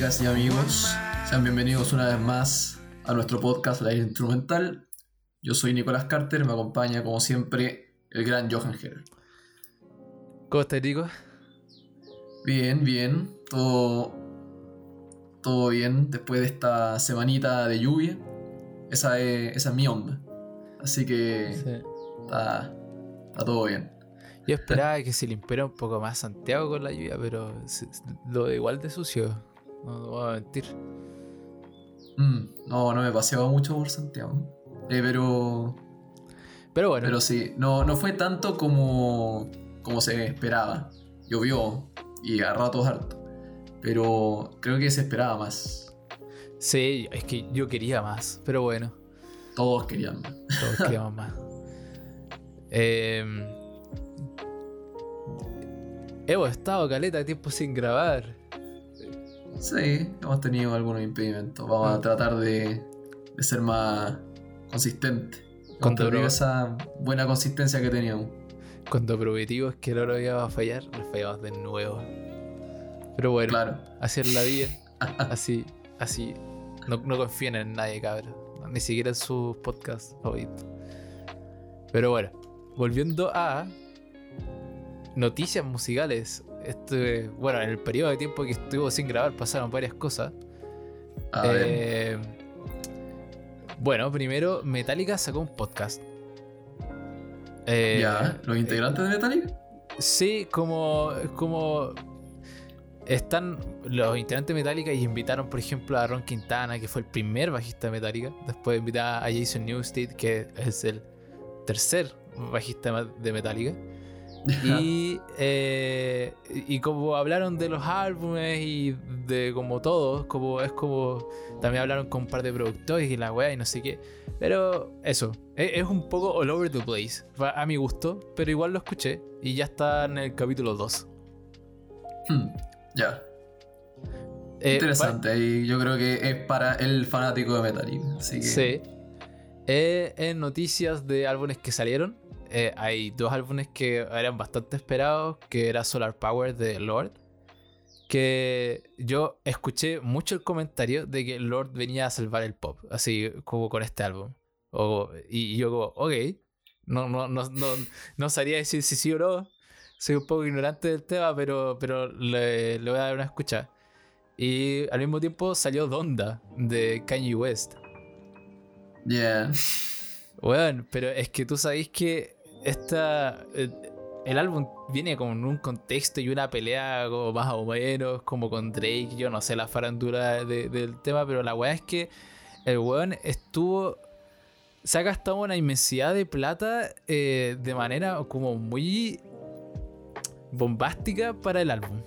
¿Qué tal, amigas y amigos? Sean bienvenidos una vez más a nuestro podcast La Instrumental. Yo soy Nicolás Carter, me acompaña como siempre el gran Johan Heller. ¿Cómo estás, Nico? Bien, bien, todo, todo bien después de esta semanita de lluvia. Esa es, esa es mi onda. Así que Sí. está, está todo bien. Yo esperaba que se limpiara un poco más Santiago con la lluvia, pero lo de igual de sucio. No, no voy a mentir. Mm, no, no me paseaba mucho por Santiago. Eh, pero, Pero bueno, pero sí, no, no fue tanto como, como se esperaba. Llovió y a ratos harto. Pero creo que se esperaba más. sí, es que yo quería más. Pero bueno, Todos querían más. todos queríamos más. Hemos estado caleta de tiempo sin grabar. Sí, hemos tenido algunos impedimentos. Vamos a Ah. tratar de, de ser más consistentes. Cuando esa buena consistencia que teníamos. Cuando prometimos que no lo íbamos a fallar, lo fallamos de nuevo. Pero bueno, Claro. así es la vida. Así, así. No, no confíen en nadie, cabrón. Ni siquiera en sus podcasts favoritos. Pero bueno, volviendo a noticias musicales. Este, bueno, en el periodo de tiempo que estuvo sin grabar pasaron varias cosas. A. Eh, bueno, primero Metallica sacó un podcast. Eh, ya, los integrantes de Metallica. Sí, como, como están los integrantes de Metallica y invitaron, por ejemplo, a Ron Quintana, que fue el primer bajista de Metallica. Después invitaron a Jason Newsted, que es el tercer bajista de Metallica. Y, eh, y como hablaron de los álbumes y de como todos, como es como también hablaron con un par de productores y la weá y no sé qué. Pero eso, es, es un poco all over the place, a mi gusto, pero igual lo escuché y ya está en el capítulo 2. Hmm, ya. Eh, Interesante. Y yo creo que es para el fanático de Metallica. Así que. Sí. Eh, en noticias de álbumes que salieron, eh, hay dos álbumes que eran bastante esperados, que era Solar Power de Lord. Que yo escuché mucho el comentario de que Lord venía a salvar el pop, así como con este álbum. O- y, y yo como, ok, no, no, no, no, no sabría decir si sí o no. Soy un poco ignorante del tema, pero, pero le, le voy a dar una escucha. Y al mismo tiempo salió Donda de Kanye West. Yeah. Bueno, pero es que tú sabéis que esta, eh, el álbum viene con un contexto y una pelea como más o menos, como con Drake, yo no sé la farándula de- del tema, pero la weá es que el weón estuvo... Se ha gastado una inmensidad de plata eh, de manera como muy bombástica para el álbum.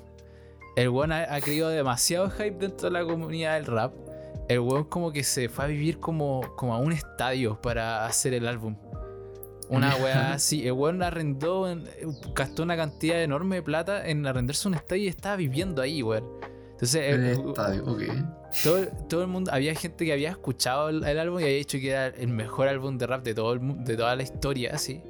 El weón ha, ha creado demasiado hype dentro de la comunidad del rap. El weón como que se fue a vivir como, como a un estadio para hacer el álbum. Una weá así. El weón arrendó, en- gastó una cantidad enorme de plata en arrendarse un estadio y estaba viviendo ahí, weón. Entonces, El estadio, ok. todo, todo el mundo, había gente que había escuchado el, el álbum y había dicho que era el mejor álbum de rap de, todo el, de toda la historia, así.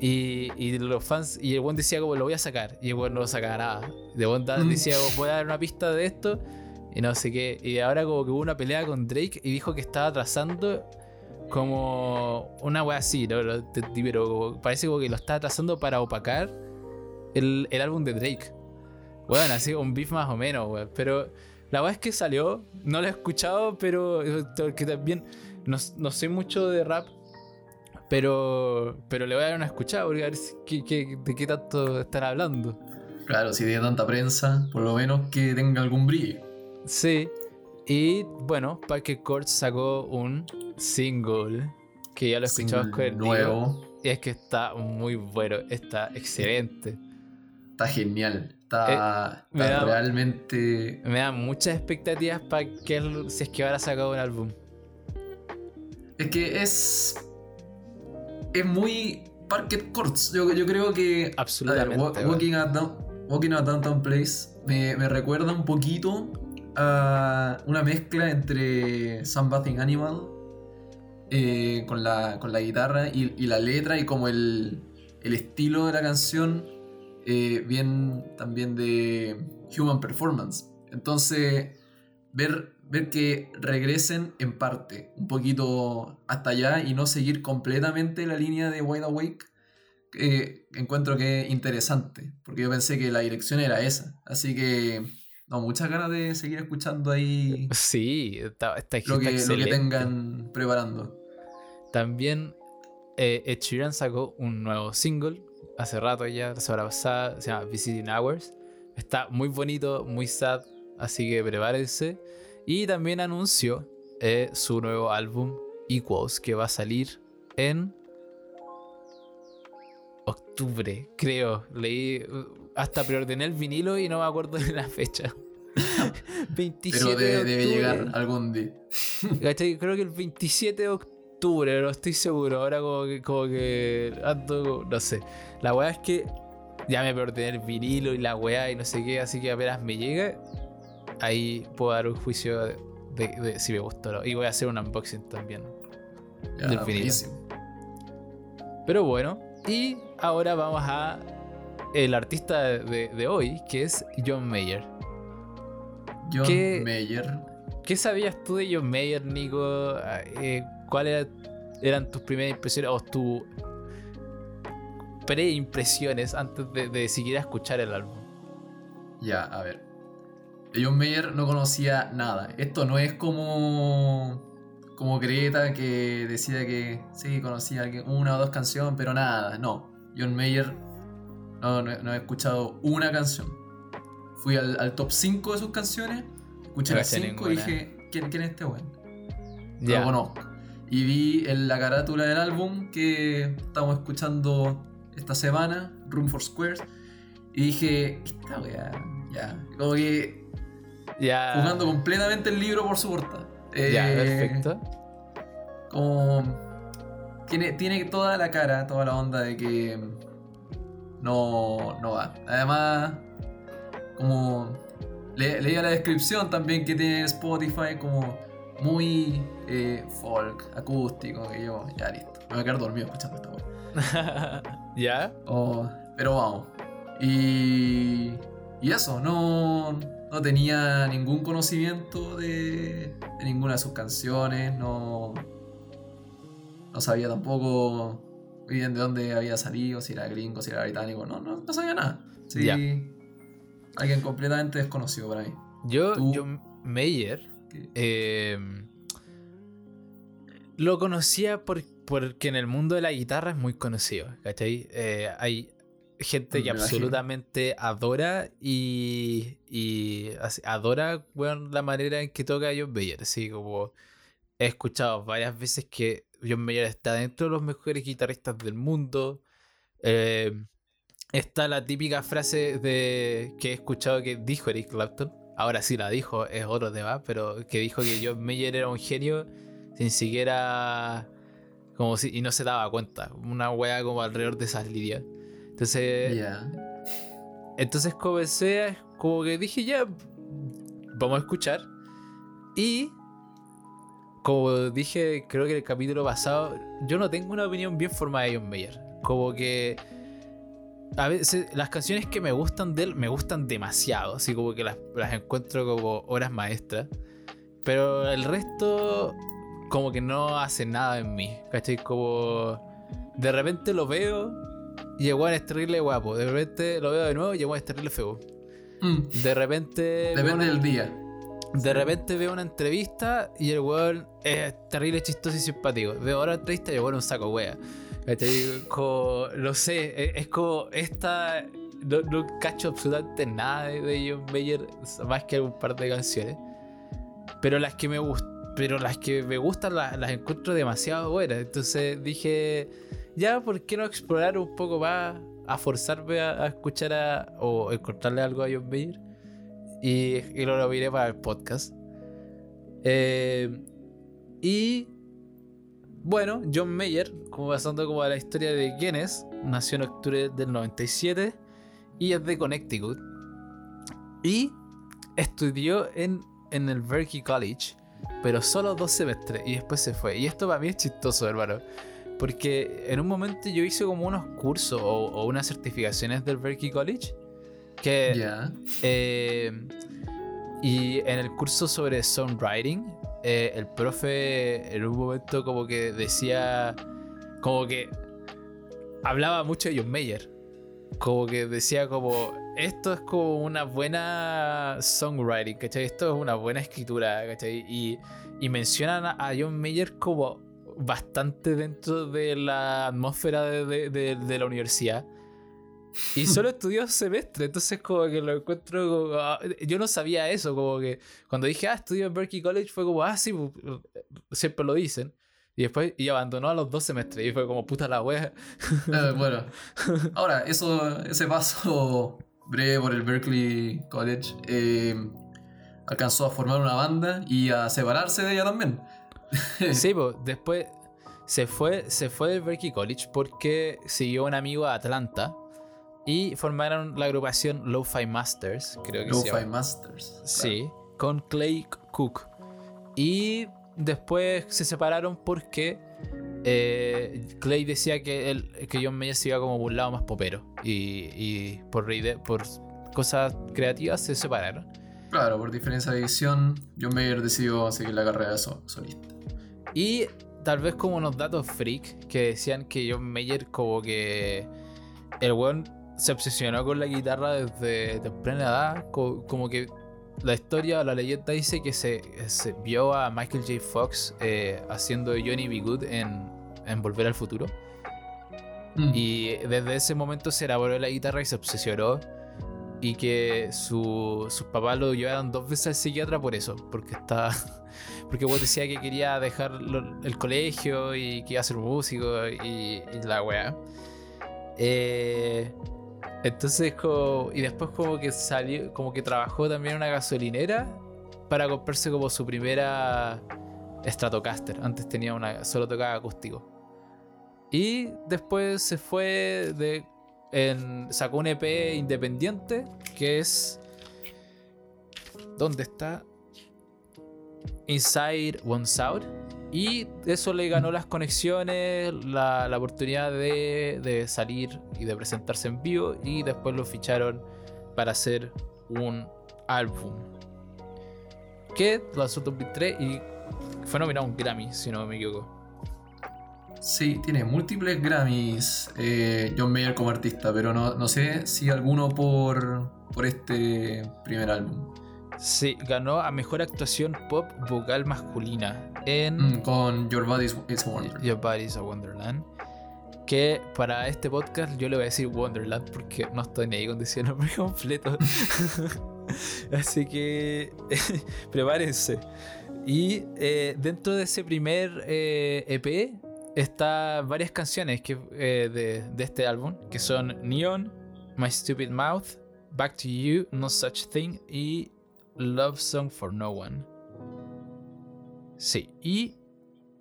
Y, y los fans, y el buen decía como lo voy a sacar, y el buen no lo sacaba nada. De buen Mm. decía como voy a dar una pista de esto, y no sé qué. Y ahora como que hubo una pelea con Drake y dijo que estaba trazando como una wea así, ¿no? Pero parece como que lo estaba trazando para opacar el, el álbum de Drake. Bueno, así un beef más o menos, weón. Pero la verdad es que salió, no lo he escuchado, pero eh, que también no, no sé mucho de rap. Pero, pero le voy a dar una escuchada porque a ver si- de qué tanto están hablando. Claro, si tiene tanta prensa, por lo menos que tenga algún brillo. Sí. Y bueno, Parker Court sacó un single que ya lo escuchamos con el nuevo. Y es que está muy bueno, está excelente. Está genial. Está, da- realmente. Me da muchas expectativas para que él- si es que ahora sacado un álbum. Es que es. Es muy. Parket Courts. Yo, yo creo que. a ver, Absolutamente. Walking, a Down- Walking a Downtown Place me, me recuerda un poquito una mezcla entre Sunbathing Animal eh, con, la, con la guitarra y, y la letra y como el, el estilo de la canción, eh, bien también de Human Performance. Entonces, ver, ver que regresen en parte, un poquito hasta allá y no seguir completamente la línea de Wide Awake, eh, encuentro que es interesante, porque yo pensé que la dirección era esa. Así que, no, muchas ganas de seguir escuchando ahí Sí, está, está, lo que, lo que tengan preparando. También eh, Ed Sheeran sacó un nuevo single hace rato ya, la semana pasada, se llama Visiting Hours. Está muy bonito, muy sad, así que prepárense. Y también anunció eh, su nuevo álbum Equals, que va a salir en octubre, creo. Leí, hasta preordené el vinilo y no me acuerdo de la fecha. 27 Pero debe, de debe llegar algún día. Creo que el 27 de octubre, no estoy seguro. Ahora como que, como que ando, no sé. La weá es que ya me preordené el vinilo y la weá y no sé qué, así que apenas me llegue, ahí puedo dar un juicio de, de- de si me gustó o no. Y voy a hacer un unboxing también. Ya, Del vinilo. Pero bueno, y ahora vamos a el artista de, de hoy, que es John Mayer. John ¿Qué- Mayer. ¿Qué sabías tú de John Mayer, Nico? Eh, ¿Cuáles eran tus primeras impresiones o tus preimpresiones antes de, de siquiera escuchar el álbum? Ya, a ver. John Mayer no conocía nada. Esto no es como. Como Greta que decía que sí, conocía una o dos canciones, pero nada. No. John Mayer no, no, no he escuchado una canción. Fui al, al top 5 de sus canciones, escuché las caché 5 y dije, ¿quién, quién es este weón? No Ya. lo conozco. Y vi en la carátula del álbum que estamos escuchando esta semana, Room for Squares, y dije, esta weá, ya. Como que jugando completamente el libro por su portada. Eh, Ya, perfecto. Como. Tiene, tiene toda la cara, toda la onda de que. No, no va. Además, como. le- leía la descripción también que tiene en Spotify, como muy eh, folk, acústico, y yo, ya listo. Me voy a quedar dormido escuchando esta weá. ya. Oh, pero vamos. Y, y eso, no, no tenía ningún conocimiento de, de ninguna de sus canciones, no, no sabía tampoco de dónde había salido, si era gringo, si era británico, no, no, no sabía nada. Sí, alguien completamente desconocido para mí. Yo, Tú- John Mayer, Que- eh, lo conocía por- porque en el mundo de la guitarra es muy conocido, ¿cachai? Eh, hay gente Me que imagino. absolutamente adora y, y adora weón, la manera en que toca John Mayer, así como he escuchado varias veces que John Mayer está dentro de los mejores guitarristas del mundo. Eh, está la típica frase de que he escuchado que dijo Eric Clapton. Ahora sí la dijo, es otro tema, pero que dijo que John Mayer era un genio sin siquiera como si y no se daba cuenta. Una wea como alrededor de esas líneas. Entonces, Ya. entonces comencé, a- como que dije ya, vamos a escuchar. Y, como dije, creo que en el capítulo pasado, yo no tengo una opinión bien formada de John Mayer. Como que a veces las canciones que me gustan de él me gustan demasiado, así como que las, las encuentro como obras maestras. Pero el resto, como que no hace nada en mí, ¿cachai? Como de repente lo veo y weón es terrible guapo. De repente lo veo de nuevo y weón es terrible feo. Mm, De repente. Depende una- del día. De repente veo una entrevista y el weón es terrible, chistoso y simpático. Veo otra entrevista y el weón un saco wea. Como, no sé, es, es como esta. No, no cacho absolutamente nada de, de John Mayer, más que un par de canciones. Pero las que me gustan. Pero las que me gustan las, las encuentro demasiado buenas. Entonces dije, ya, ¿por qué no explorar un poco más? A forzarme a, a escuchar a, o encontrarle algo a John Mayer y, lo miré para el podcast. Eh, y bueno, John Mayer, como pasando como a la historia de quién es, nació en octubre del 97 y es de Connecticut. Y estudió en, en el Berkeley College, pero solo dos semestres y después se fue. Y esto para mí es chistoso, hermano. Porque en un momento yo hice como unos cursos o, o unas certificaciones del Berkeley College. Que eh, Y en el curso sobre songwriting, eh, el profe en un momento como que decía, como que hablaba mucho de John Mayer. Como que decía como, esto es como una buena songwriting, ¿cachai? Esto es una buena escritura, ¿cachai? Y, y mencionan a John Mayer como bastante dentro de la atmósfera de, de, de, la universidad. Y solo estudió semestre, entonces como que lo encuentro como, ah, Yo no sabía eso, como que cuando dije, ah, estudio en Berkeley College, fue como, ah, sí, pues, siempre lo dicen. Y después y abandonó a los dos semestres y fue como puta la wea. Eh, bueno, ahora, eso, ese paso breve por el Berkeley College eh, alcanzó a formar una banda y a separarse de ella también. sí, pues después se fue, se fue del Berkeley College porque siguió un amigo a Atlanta y formaron la agrupación Lo-Fi Masters, creo que Lo-Fi Masters. Sí, con Clay Cook. Y después se separaron porque eh, Clay decía que, él, que John Mayer se iba como un lado más popero. Y, y por, por cosas creativas se separaron. Claro, por diferencia de visión, John Mayer decidió seguir la carrera solista. Y tal vez como unos datos freak que decían que John Mayer como que el weón se obsesionó con la guitarra desde temprana edad, como que la historia, la leyenda dice que se, vio a Michael J. Fox eh, haciendo Johnny B. Good en, en Volver al Futuro. Mm. Y desde ese momento se elaboró la guitarra y se obsesionó. Y que su, sus papás lo llevaron dos veces al psiquiatra por eso, porque está porque vos decía que quería dejar el colegio y que iba a ser músico y, la weá. Eh, entonces, y después como que salió, como que trabajó también en una gasolinera para comprarse como su primera Stratocaster. Antes tenía una, solo tocaba acústico. Y después se fue de, sacó un EP independiente que es, ¿dónde está? Inside One South. Y eso le ganó las conexiones, la, oportunidad de, salir y de presentarse en vivo. Y después lo ficharon para hacer un álbum. Que lanzó en 2003 y fue nominado a un Grammy, si no me equivoco. Sí, tiene múltiples Grammys eh, John Mayer como artista, pero no, no sé si alguno por, por este primer álbum. Sí, ganó a mejor actuación pop vocal masculina en. Mm, con Your a Wonderland. Your Body's a Wonderland. Que para este podcast yo le voy a decir Wonderland porque no estoy ni ahí con decir el nombre completo. Así que prepárense. Y eh, dentro de ese primer EP eh, e está varias canciones que, eh, de, de este álbum que son Neon, My Stupid Mouth, Back to You, No Such Thing y Love Song for No One. Sí, y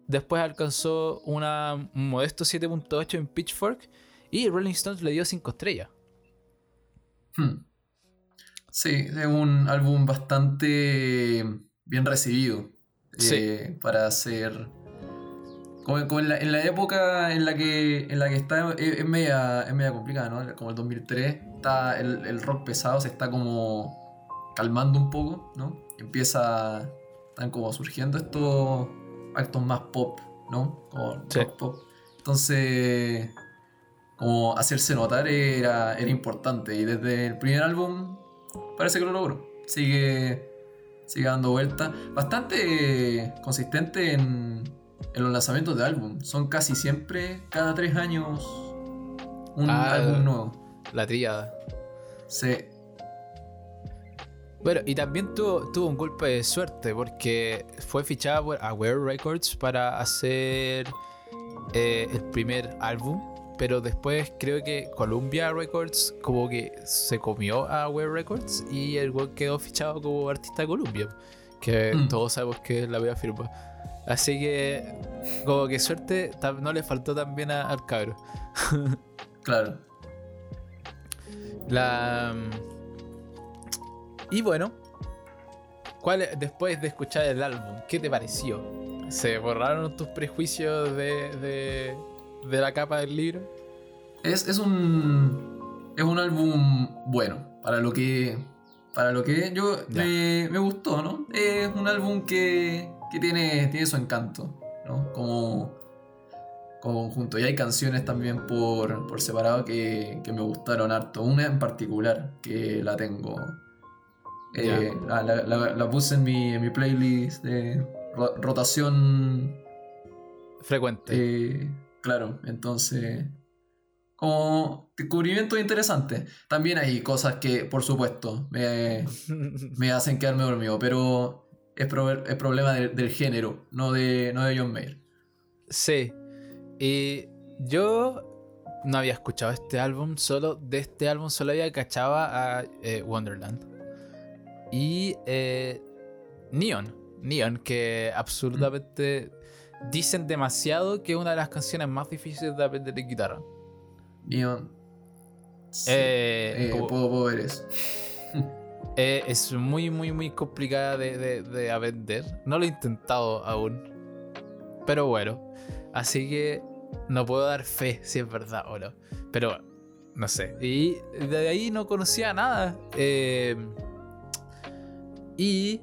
después alcanzó una, un modesto 7.8 en Pitchfork y Rolling Stones le dio 5 estrellas. Hmm. Sí, es un álbum bastante bien recibido eh, para hacer... Como, en, la, época en la que, en la que está, es, media, complicada, ¿no? Como el 2003, está el, el rock pesado se está como calmando un poco, ¿no? Empieza, están como surgiendo estos actos más pop, ¿no? Como rock pop. Entonces, como hacerse notar era, era importante y desde el primer álbum parece que lo logró. Sigue, sigue dando vuelta. Bastante consistente en, en los lanzamientos de álbum. Son casi siempre, cada tres años, un ah, álbum nuevo. La tríada. Sí. Bueno, y también tuvo, tuvo un golpe de suerte porque fue fichada por Aware Records para hacer eh, el primer álbum, pero después creo que Columbia Records como que se comió a Aware Records y el güey quedó fichado como artista de Columbia, que mm. todos sabemos que es la a firma. Así que como que suerte no le faltó también al cabro. claro. La y bueno, ¿cuál, después de escuchar el álbum, ¿qué te pareció? ¿Se borraron tus prejuicios de, de, la capa del libro? Es, un. Es un álbum bueno. Para lo que. para lo que es, yo Ya. me, me gustó, ¿no? Es un álbum que, que tiene, tiene su encanto, ¿no? Como, como conjunto. Y hay canciones también por, por separado que, que me gustaron harto. Una en particular que la tengo. Eh, la, la- la- la puse en mi, en mi playlist de ro- rotación. Frecuente. eh, claro, entonces. Como descubrimientos interesantes. También hay cosas que, por supuesto, me, me hacen quedarme dormido, pero es, pro- es problema de- del género, no de, no de John Mayer. Sí. Y yo no había escuchado este álbum, solo de este álbum solo había cachado a eh, Wonderland. Y eh, Neon. Neon, que absolutamente dicen demasiado que es una de las canciones más difíciles de aprender de guitarra. Neon. Sí, Eh, eh, como- puedo, puedo ver eso. Eh, es muy, muy, muy complicada de, de- de aprender. No lo he intentado aún. Pero bueno. Así que no puedo dar fe si es verdad o no. Pero no sé. Y de ahí no conocía nada. Eh, y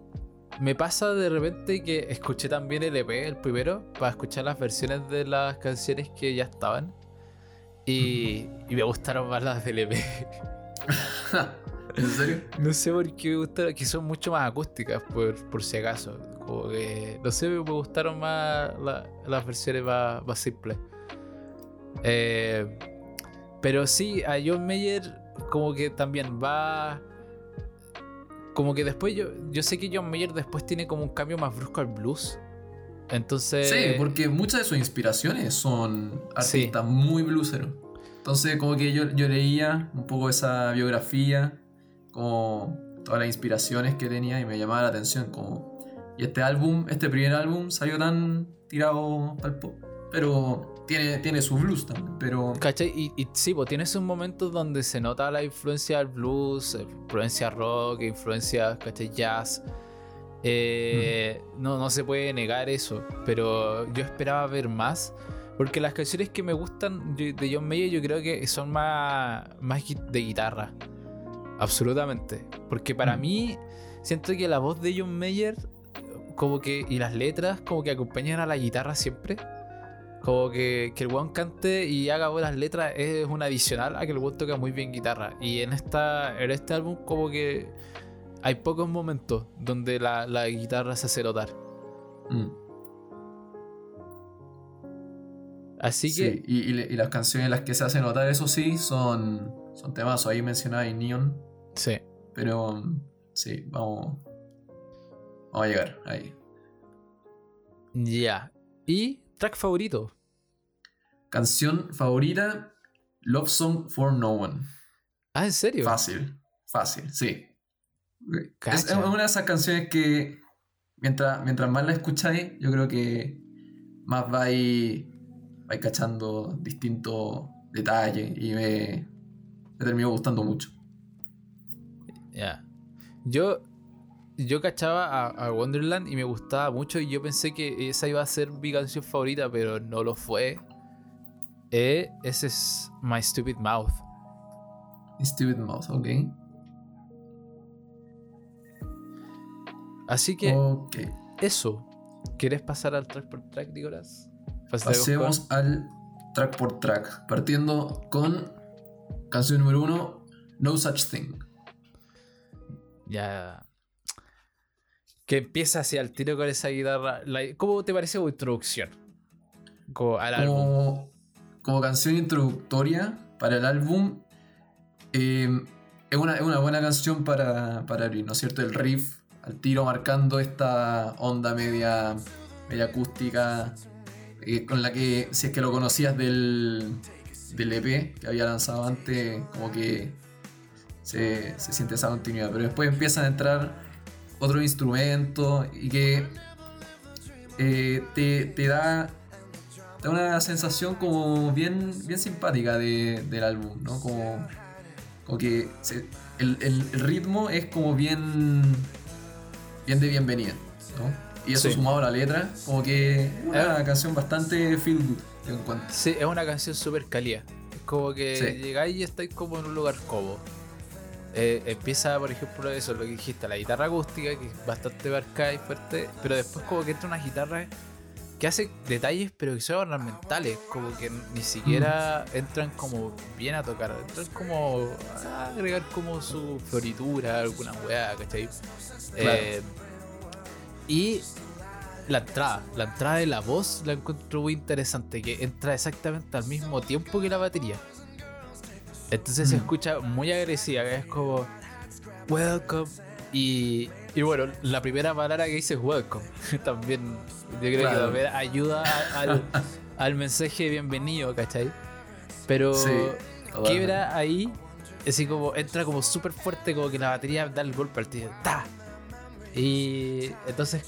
me pasa de repente que escuché también el EP, el primero, para escuchar las versiones de las canciones que ya estaban. Y, y me gustaron más las del EP. ¿En serio? No sé por qué me gustaron, que son mucho más acústicas, por, por si acaso. Como que, no sé, me gustaron más la- las versiones más, más simples. Eh, pero sí, a John Mayer como que también va... Como que después yo, yo sé que John Mayer después tiene como un cambio más brusco al blues. Entonces... Sí, porque muchas de sus inspiraciones son artistas muy blueseros. Entonces, como que yo, yo leía un poco esa biografía, como todas las inspiraciones que tenía y me llamaba la atención. Como, y este álbum, este primer álbum salió tan tirado al pop, pero tiene, tiene su blues también. Pero ¿Cachai? Y, y sí, pues tienes un momento donde se nota la influencia del blues, eh, influencia rock, influencia, ¿cachai? Jazz. Eh, no, no se puede negar eso, pero yo esperaba ver más. Porque las canciones que me gustan de John Mayer yo creo que son más, más de guitarra. Absolutamente. Porque para Mm. mí, siento que la voz de John Mayer como que, y las letras como que acompañan a la guitarra siempre. Como que, que el weón cante y haga buenas letras es un adicional a que el weón toca muy bien guitarra. Y en, esta, en este álbum como que hay pocos momentos donde la, la guitarra se hace notar. mm, Así sí, que y, y las canciones en las que se hace notar, eso sí, son, son temas. Ahí mencionaba Neon, sí. pero sí, vamos, vamos a llegar ahí. Ya. ¿Y track favorito? Canción favorita, Love Song for No One. Ah, ¿en serio? Fácil, fácil, sí. Es, Cacha. es una de esas canciones que mientras, mientras más la escucháis, yo creo que más vais, vais cachando distintos detalles y me, me terminó gustando mucho. Ya. Yo, yo cachaba a, a Wonderland y me gustaba mucho y yo pensé que esa iba a ser mi canción favorita, pero no lo fue. Eh, ese es My Stupid Mouth. Stupid Mouse, ok. Así que eso. ¿Quieres pasar al track por track, Nicolás? Pasemos al track por track, partiendo con canción número uno, No Such Thing. Ya. Que empieza hacia el tiro con esa guitarra. La- ¿Cómo te parece tu introducción? Como al álbum. Como, canción introductoria para el álbum, eh, es, una, es una buena canción para, para abrir, ¿no es cierto? El riff al tiro marcando esta onda media, media acústica eh, con la que, si es que lo conocías del, del EP que había lanzado antes, como que se, se siente esa continuidad. Pero después empiezan a entrar otros instrumentos y que eh, te, te da da una sensación como bien, bien simpática de- del álbum, ¿no? Como, como que se- el, ritmo es como bien, bien de bienvenida, ¿no? Y eso Sí. sumado a la letra, como que es una canción bastante feel good, yo encuentro. Sí, es una canción súper cálida. Es como que Sí. llegáis y estáis como en un lugar cómodo. eh, empieza, por ejemplo, eso, lo que dijiste, la guitarra acústica, que es bastante marcada y fuerte, pero después como que entra una guitarra que hace detalles, pero que son ornamentales, como que ni siquiera entran como bien a tocar, entran como a agregar como su floritura, alguna weá, ¿cachai? Eh, y la entrada, la entrada de la voz la encuentro muy interesante, que entra exactamente al mismo tiempo que la batería. Entonces se Mm. escucha muy agresiva, que es como welcome. Y, y bueno, la primera palabra que dice es welcome. también, yo creo Claro. que también ayuda al, al mensaje de bienvenido, ¿cachai? Pero Sí, quiebra ahí, así como entra como súper fuerte, como que la batería da el golpe al tío. ¡Ta! Y entonces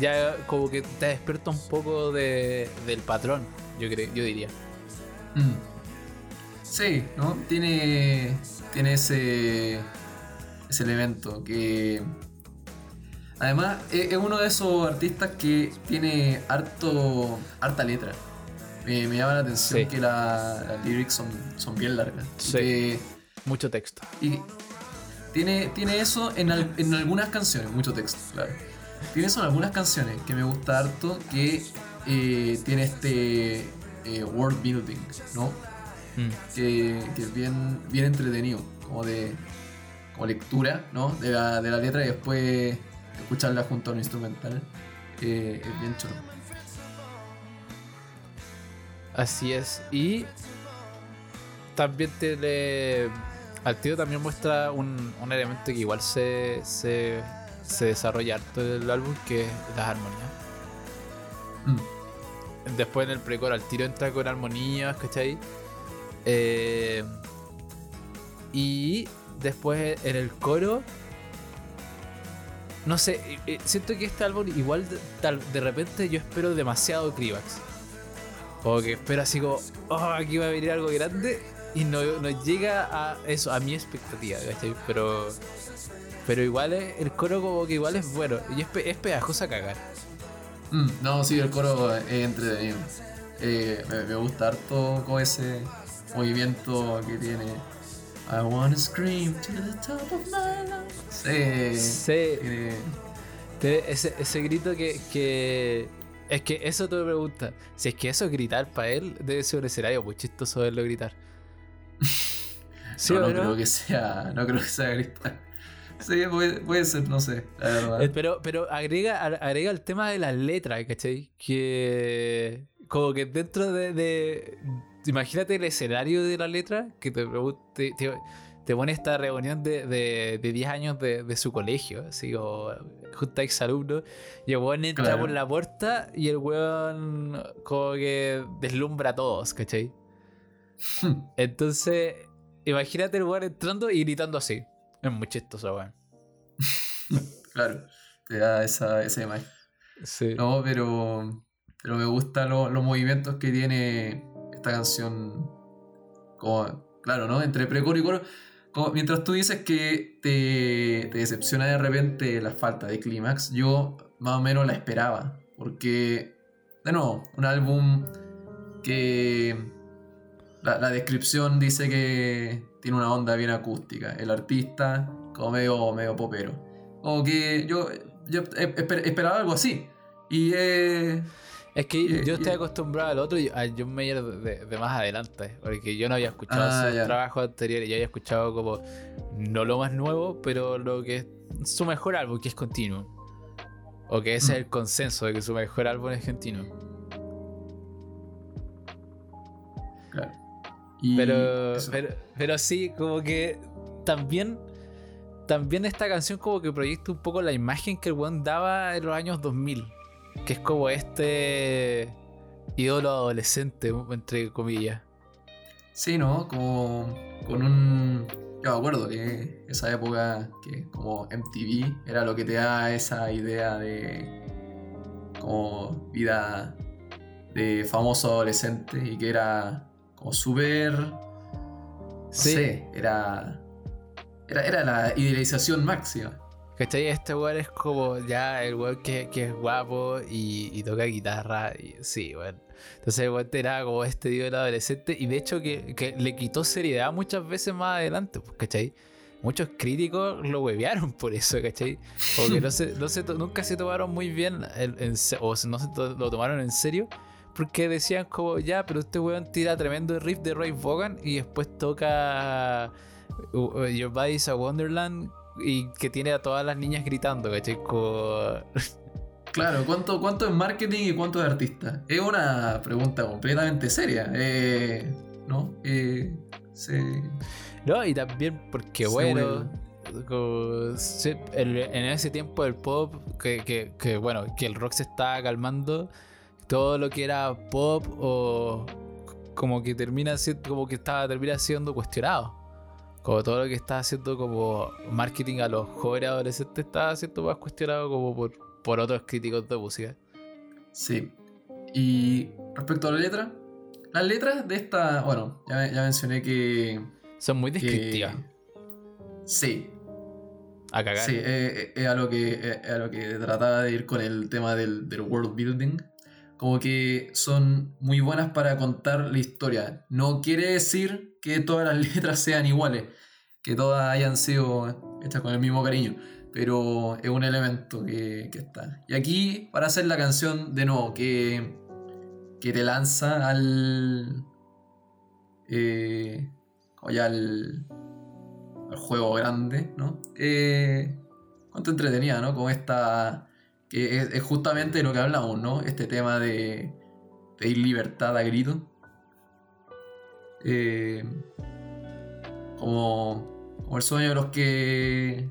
ya como que te despierta un poco de, del patrón, yo creo, yo diría. Mm. Sí, ¿no? Tiene, tiene ese, ese elemento que... Además, e- es uno de esos artistas que tiene harto, harta letra. Me, me llama la atención Sí. que la- las lyrics son, son bien largas. Sí. que- Mucho texto. Y tiene, tiene eso en, al- en algunas canciones, mucho texto, claro. Tiene eso en algunas canciones que me gusta harto, que eh, tiene este eh, world building, ¿no? Mm. Que, que es bien, bien entretenido, como de como lectura, ¿no? De la, de la letra y después escucharla junto a un instrumental. que es bien chulo. Así es. Y también te le. Al tío también muestra un, un elemento que igual se, se, se desarrolla harto en el álbum, que es las armonías. Mm. Después en el precoro al tiro entra con armonías, ¿cachai? Eh, y después en el coro. No sé, eh, eh, siento que este álbum igual de, tal- de repente yo espero demasiado Crivax. Como que espero así como, oh, aquí va a venir algo grande y no, no llega a eso, a mi expectativa. Pero, pero igual es- el coro como que igual es bueno y es, es cagar. Mm, no, sí, el coro es entretenido. Eh, me gusta harto con ese movimiento que tiene. I wanna scream to the top of my lungs. Sí. Sí, tiene- Tiene ese, ese grito que, que. Es que eso te pregunta. Si es que eso es gritar para él, debe ser un escenario muy chistoso verlo gritar. ¿Sí no, o no no? creo que sea. No creo que sea gritar. Sí, puede, puede ser, no sé, la verdad. Eh, Pero, pero agrega, agrega el tema de las letras, ¿cachai? Que. Como que dentro de. de- imagínate el escenario de la letra que te pregunte. Te, te pone esta reunión de, de, de 10 años de, de su colegio, así como junta ex alumnos, y el weón entra Claro. por la puerta y el weón como que deslumbra a todos, ¿cachai? Entonces, imagínate el weón entrando y gritando así. Es muy chistoso, weón. claro, te da esa, esa imagen. Sí. No, pero, pero me gustan lo- los movimientos que tiene esta canción. Como, claro, ¿no? Entre precoro y coro. Mientras tú dices que te, decepciona de repente la falta de clímax, yo más o menos la esperaba. Porque, de nuevo, un álbum que la, descripción dice que tiene una onda bien acústica. El artista, como medio, medio popero. Como que yo, yo esper- esperaba algo así. Y Es que Y- yo y- estoy acostumbrado al otro, a John Mayer de, de más adelante, porque yo no había escuchado Ah, sus ya. trabajos anteriores, yo había escuchado como, no lo más nuevo, pero lo que es su mejor álbum, que es Continuum. O que ese Mm. es el consenso de que su mejor álbum es Continuum. claro. Y Pero, pero, pero sí, como que también, también esta canción como que proyecta un poco la imagen que el one daba en los años 2000. Que es como este ídolo adolescente, entre comillas. Sí, ¿no? Como con un... Yo me acuerdo que esa época que como MTV era lo que te da esa idea de como vida de famoso adolescente y que era como súper... No Sí. sé, era, era... Era la idealización máxima. ¿Cachai? Este weón es como ya el weón que, que es guapo y, toca guitarra. Y, sí, weón. Entonces el weón era como este ídolo adolescente y de hecho que, que le quitó seriedad muchas veces más adelante, pues, ¿cachai? muchos críticos lo huevearon por eso, ¿cachai? O que no se, no se, nunca se tomaron muy bien, o no se lo tomaron en serio, porque decían como, ya, pero este weón tira tremendo riff de Ray Vaughan y después toca uh, uh, Your Body's a Wonderland y que tiene a todas las niñas gritando, ¿cachai? Claro, ¿cuánto, ¿cuánto es marketing y cuánto es artista? Es una pregunta completamente seria. Eh, ¿No? Eh, se- No, y también porque, bueno, como se- el- en ese tiempo el pop, que, que- que, bueno, que el rock se estaba calmando, todo lo que era pop o como que termina siendo, como que estaba termina siendo cuestionado. Como todo lo que estaba haciendo como marketing a los jóvenes adolescentes estaba siendo más cuestionado como por, por otros críticos de música. Sí. Y respecto a la letra, las letras de esta, bueno, ya, ya mencioné que... Son muy que- descriptivas. sí, A cagar. sí, eh, eh, es a lo que, eh, es a lo que trataba de ir con el tema del, del world building. Como que son muy buenas para contar la historia. No quiere decir que todas las letras sean iguales, que todas hayan sido hechas con el mismo cariño, pero es un elemento que, que está. Y aquí, para hacer la canción de nuevo, que, que te lanza al. Eh, ya al, al juego grande, ¿no? Eh, cuánto entretenida, ¿no? Como esta. Que es, es justamente lo que hablamos, ¿no? Este tema de pedir libertad a grito. Eh, como, como el sueño de los que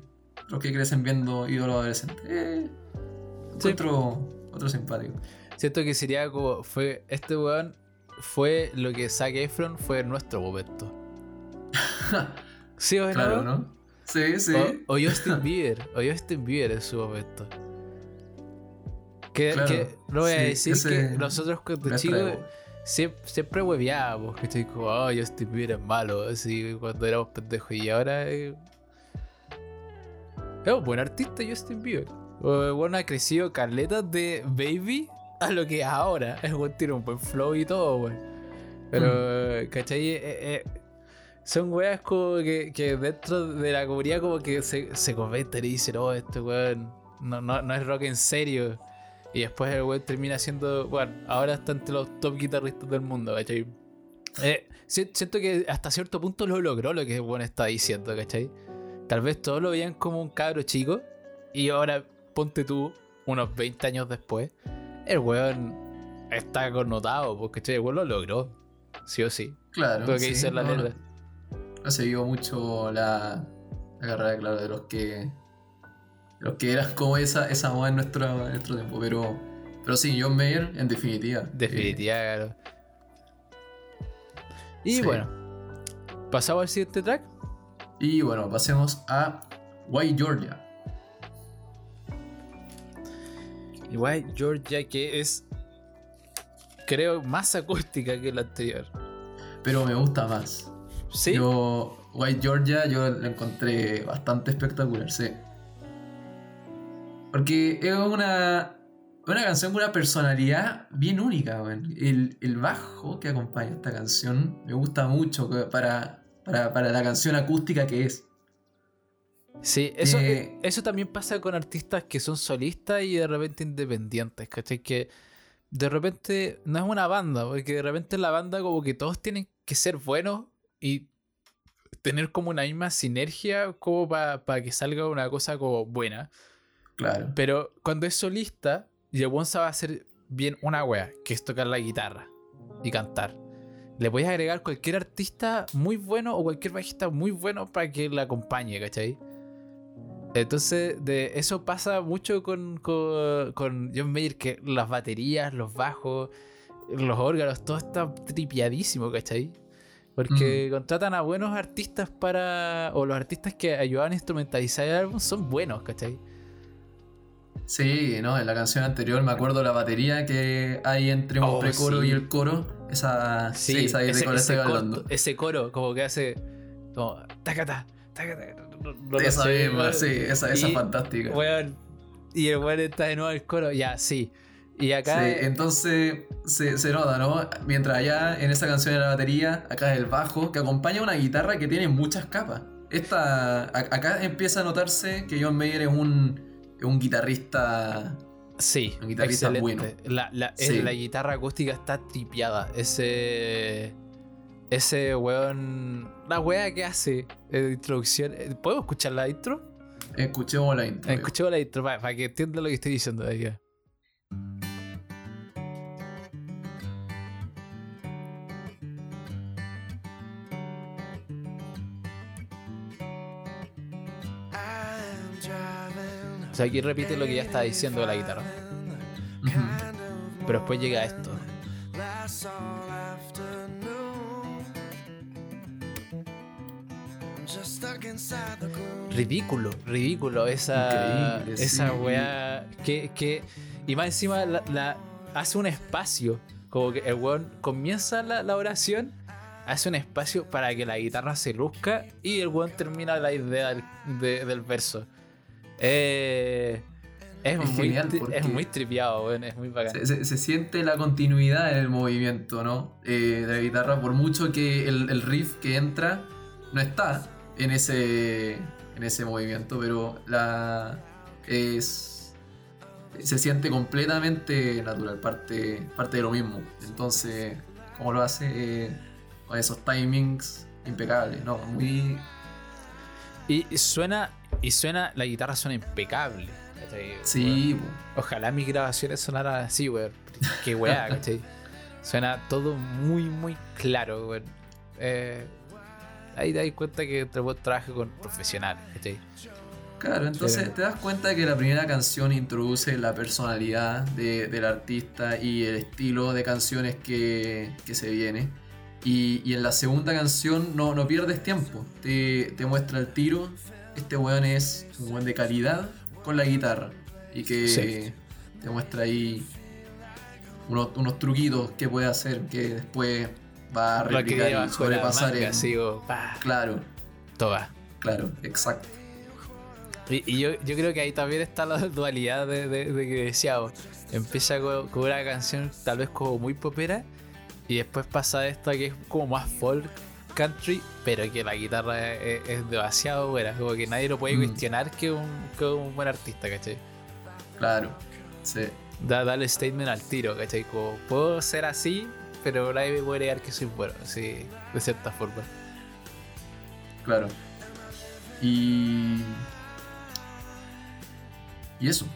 los que crecen viendo ídolos adolescentes. Eh, Sí. otro, otro simpático. Siento que sería como. Fue. Este weón fue lo que Zac Efron fue nuestro momento. ¿Sí o no? Claro, ¿no? Sí, sí. O, o Justin Bieber. O Justin Bieber en su momento. Que, Claro, que no voy a decir que nosotros cuando chicos siempre, siempre hueveábamos. Que estoy como, oh, Justin Bieber es malo. Así cuando éramos pendejos. Y ahora. eh, es un buen artista Justin Bieber. Bueno, ha crecido caleta de Baby a lo que es ahora. Es buen tiene un buen flow y todo, weón. Pero, ¿cachai? Eh, eh, son weas como que, que dentro de la comunidad como que se, se comentan y dicen, oh, este weón no, no, no es rock en serio. Y después el weón termina siendo, bueno, ahora está entre los top guitarristas del mundo, ¿cachai? Eh, si- siento que hasta cierto punto lo logró lo que el weón está diciendo, ¿cachai? Tal vez todos lo veían como un cabro chico y ahora ponte tú, unos 20 años después, el weón está connotado, porque ¿cachai? el weón lo logró, sí o sí. Claro. Lo que sí, dice la no, mucho la, la carrera, claro, de los que. Los que eran como esa, esa moda en nuestro, en nuestro tiempo. Pero, pero sí, John Mayer, en definitiva. Definitiva, claro. Y Sí. bueno, pasamos al siguiente track. Eh, y bueno, pasemos a White Georgia. Igual Georgia, que es, creo, más acústica que la anterior. Pero me gusta más. ¿Sí? Yo, White Georgia, yo la encontré bastante espectacular, sí. Porque es una, una canción con una personalidad bien única, weón. El, el bajo que acompaña esta canción me gusta mucho para, para, para la canción acústica que es. Sí, eso, Eh, eso también pasa con artistas que son solistas y de repente independientes, ¿cachai? Que de repente no es una banda, porque de repente en la banda como que todos tienen que ser buenos y tener como una misma sinergia como para que salga una cosa como buena. Claro. Pero cuando es solista, y el weón sabe hacer bien una wea, que es tocar la guitarra y cantar. Le puedes agregar cualquier artista muy bueno o cualquier bajista muy bueno para que la acompañe, ¿cachai? Entonces, de eso pasa mucho con, con, con John Mayer, que las baterías, los bajos, los órganos, todo está tripiadísimo, ¿cachai? Porque contratan a buenos artistas para. O los artistas que ayudaban a instrumentalizar el álbum son buenos, ¿cachai? Sí, no, en la canción anterior me acuerdo la batería que hay entre un Oh, precoro sí. y el coro. Esa, sí, esa de ese, ese corto- ese coro, como que hace. Como. Tacata, tacata. No, no esa sé, misma, sí, esa, esa Y, es fantástica. weón, y el weón está de nuevo al coro, ya, sí. Y acá. Sí, entonces se, se nota, ¿no? Mientras allá en esa canción de la batería, acá es el bajo, que acompaña una guitarra que tiene muchas capas. esta, acá empieza a notarse que John Mayer es un, un guitarrista. Sí, un guitarrista bueno. La, la, la, guitarra acústica está tripiada. Ese. Ese weón. La wea que hace de introducción. ¿Puedo escuchar la intro? Escuchemos la intro. Escuchemos la intro para, para que entienda lo que estoy diciendo de. O sea, aquí repite lo que ya está diciendo la guitarra. Pero después llega esto. Ridículo, ridículo esa, esa weá que, que, y más encima la, hace un espacio, como que el weón comienza la, oración, hace un espacio para que la guitarra se luzca y el weón termina la idea del verso. Eh, es, muy, es muy tripiado, es muy bacán. Se, siente la continuidad en el movimiento, ¿no? Eh, de la guitarra, por mucho que el, riff que entra no está en ese, en ese movimiento, pero la es se siente completamente natural, parte, parte de lo mismo. Entonces, como lo hace eh, con esos timings impecables, ¿no? Muy... Y suena y suena, la guitarra suena impecable. Sí, Ojalá mis grabaciones sonaran así, weón. Qué weá, ¿cachai? Suena todo muy, muy claro, weón. Eh, ahí te das cuenta que trabajo con profesionales, ¿cachai? Claro, entonces te das cuenta que la primera canción introduce la personalidad del artista y el estilo de canciones que, que se viene. Y, y, en la segunda canción no, no pierdes tiempo, te, te muestra el tiro este weón es un weón de calidad con la guitarra. Y que te muestra ahí unos, unos, truquitos que puede hacer que después va a replicar y sobrepasar en... Claro. Toda. Claro, exacto. Y, yo, yo, creo que ahí también está la dualidad de, de, que decía, empieza con, con, una canción tal vez como muy popera y después pasa esta que es como más folk country, pero que la guitarra es, demasiado buena. Como que nadie lo puede mm. cuestionar que un, que un buen artista, ¿cachai? Claro, sí. Da, dale statement al tiro, ¿cachai? Como, puedo ser así, pero nadie me puede negar que soy bueno, así, de cierta forma. Claro. Y. Y eso.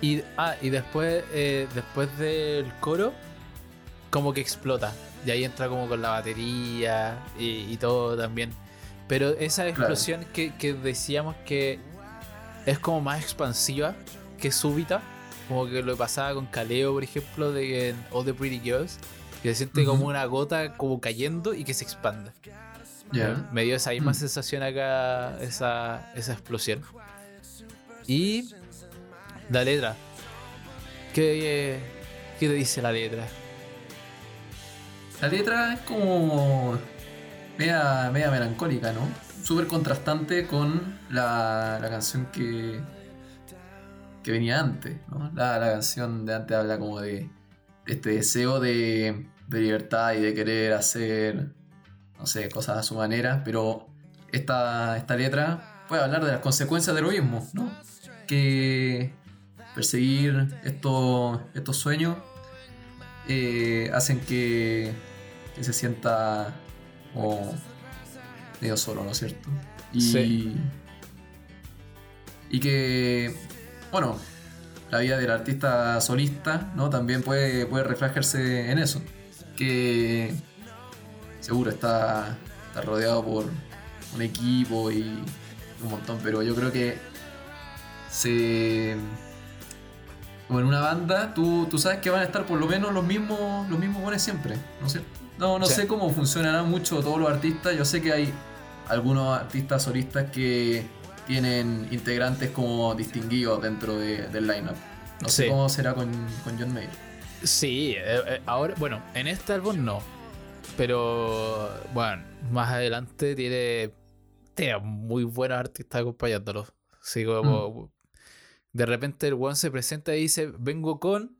Y, ah, y después, eh, después del coro, como que explota. Y ahí entra como con la batería y, todo también. Pero esa explosión que, decíamos que es como más expansiva que súbita, como que lo pasaba con Kaleo, por ejemplo, de All the Pretty Girls, que se siente como una gota como cayendo y que se expande. Me dio esa misma mm. sensación acá, esa, esa explosión. Y la letra. ¿Qué, ¿Qué te dice la letra? La letra es como media, media melancólica, ¿no? Súper contrastante con la, canción que, que venía antes, ¿no? La, canción de antes habla como de, este deseo de, libertad y de querer hacer, no sé, cosas a su manera, pero esta, esta letra puede hablar de las consecuencias del mismo, ¿no? Que perseguir estos, estos sueños eh, hacen que que se sienta como medio solo, ¿no es cierto? Y, sí. y que, bueno, la vida del artista solista, ¿no? También puede, puede reflejarse en eso. Que seguro está, está rodeado por un equipo y un montón, pero yo creo que se como en una banda, tú, tú, sabes que van a estar por lo menos los mismos, los mismos buenos siempre, ¿no es cierto? No, no sé cómo funcionarán mucho todos los artistas. Yo sé que hay algunos artistas solistas que tienen integrantes como distinguidos dentro del lineup. No sé cómo será con, John Mayer. Sí, eh, eh, ahora, bueno, en este álbum no. Pero bueno, más adelante tiene, tiene muy buenos artistas acompañándolos. Sí, como, mm. De repente el one se presenta y dice: Vengo con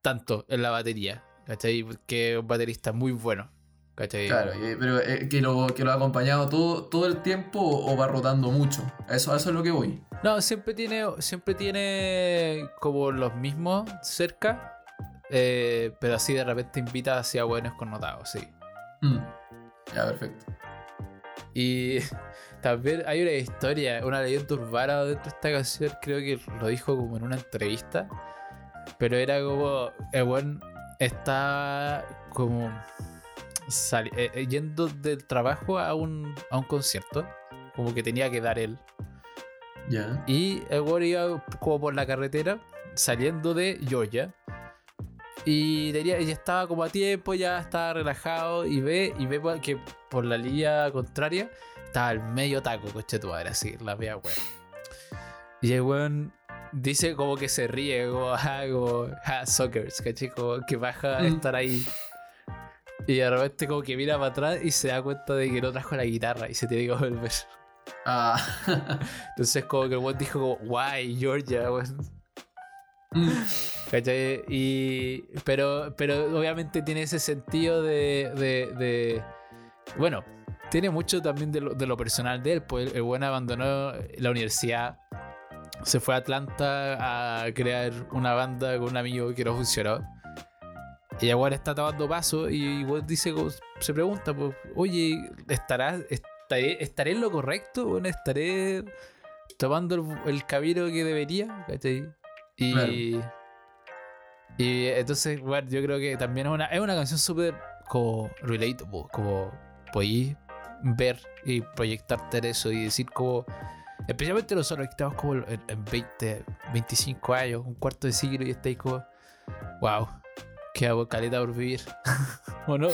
tanto en la batería. ¿Cachai? Que es un baterista muy bueno. ¿Cachai? Claro, pero eh, que, lo, que lo ha acompañado todo, todo el tiempo o va rotando mucho. A eso, eso es lo que voy. No, siempre tiene, siempre tiene como los mismos cerca, eh, pero así de repente invita hacia buenos connotados, sí. Mm. Ya, perfecto. Y también hay una historia, una leyenda urbana dentro de esta canción, creo que lo dijo como en una entrevista, pero era como, el buen está como sali- eh, eh, yendo del trabajo a un, a un concierto, como que tenía que dar él. Y el weón iba como por la carretera, saliendo de Georgia. Y tenía, ya estaba como a tiempo, ya estaba relajado. Y ve, y ve que por la línea contraria estaba el medio taco, coche tu madre, así, la vea weón. Y el weón dice como que se ríe, como, ah, como, ah, suckers, caché, como que baja a Mm. estar ahí. Y de repente como que mira para atrás y se da cuenta de que no trajo la guitarra y se tiene que volver. Ah. Entonces como que el weón dijo como, guay, Georgia, weón. Mm. ¿Cachai? Y, pero, pero obviamente tiene ese sentido de, de, de- Bueno, tiene mucho también de lo, de lo personal de él, pues el, el buen abandonó la universidad, se fue a Atlanta a crear una banda con un amigo que no funcionó. Y ahora está tomando paso y dice, se pregunta, pues, oye, ¿estará, estaré, ¿estaré en lo correcto? Bueno, ¿Estaré tomando el, el camino que debería? ¿Cachai? Y, Claro. y entonces, bueno, yo creo que también es una, es una canción súper como relatable, como podéis ver y proyectarte en eso y decir como, especialmente nosotros que estamos como en, en 20, 25 años, un cuarto de siglo y estáis como, wow, qué caleta por vivir, ¿o no?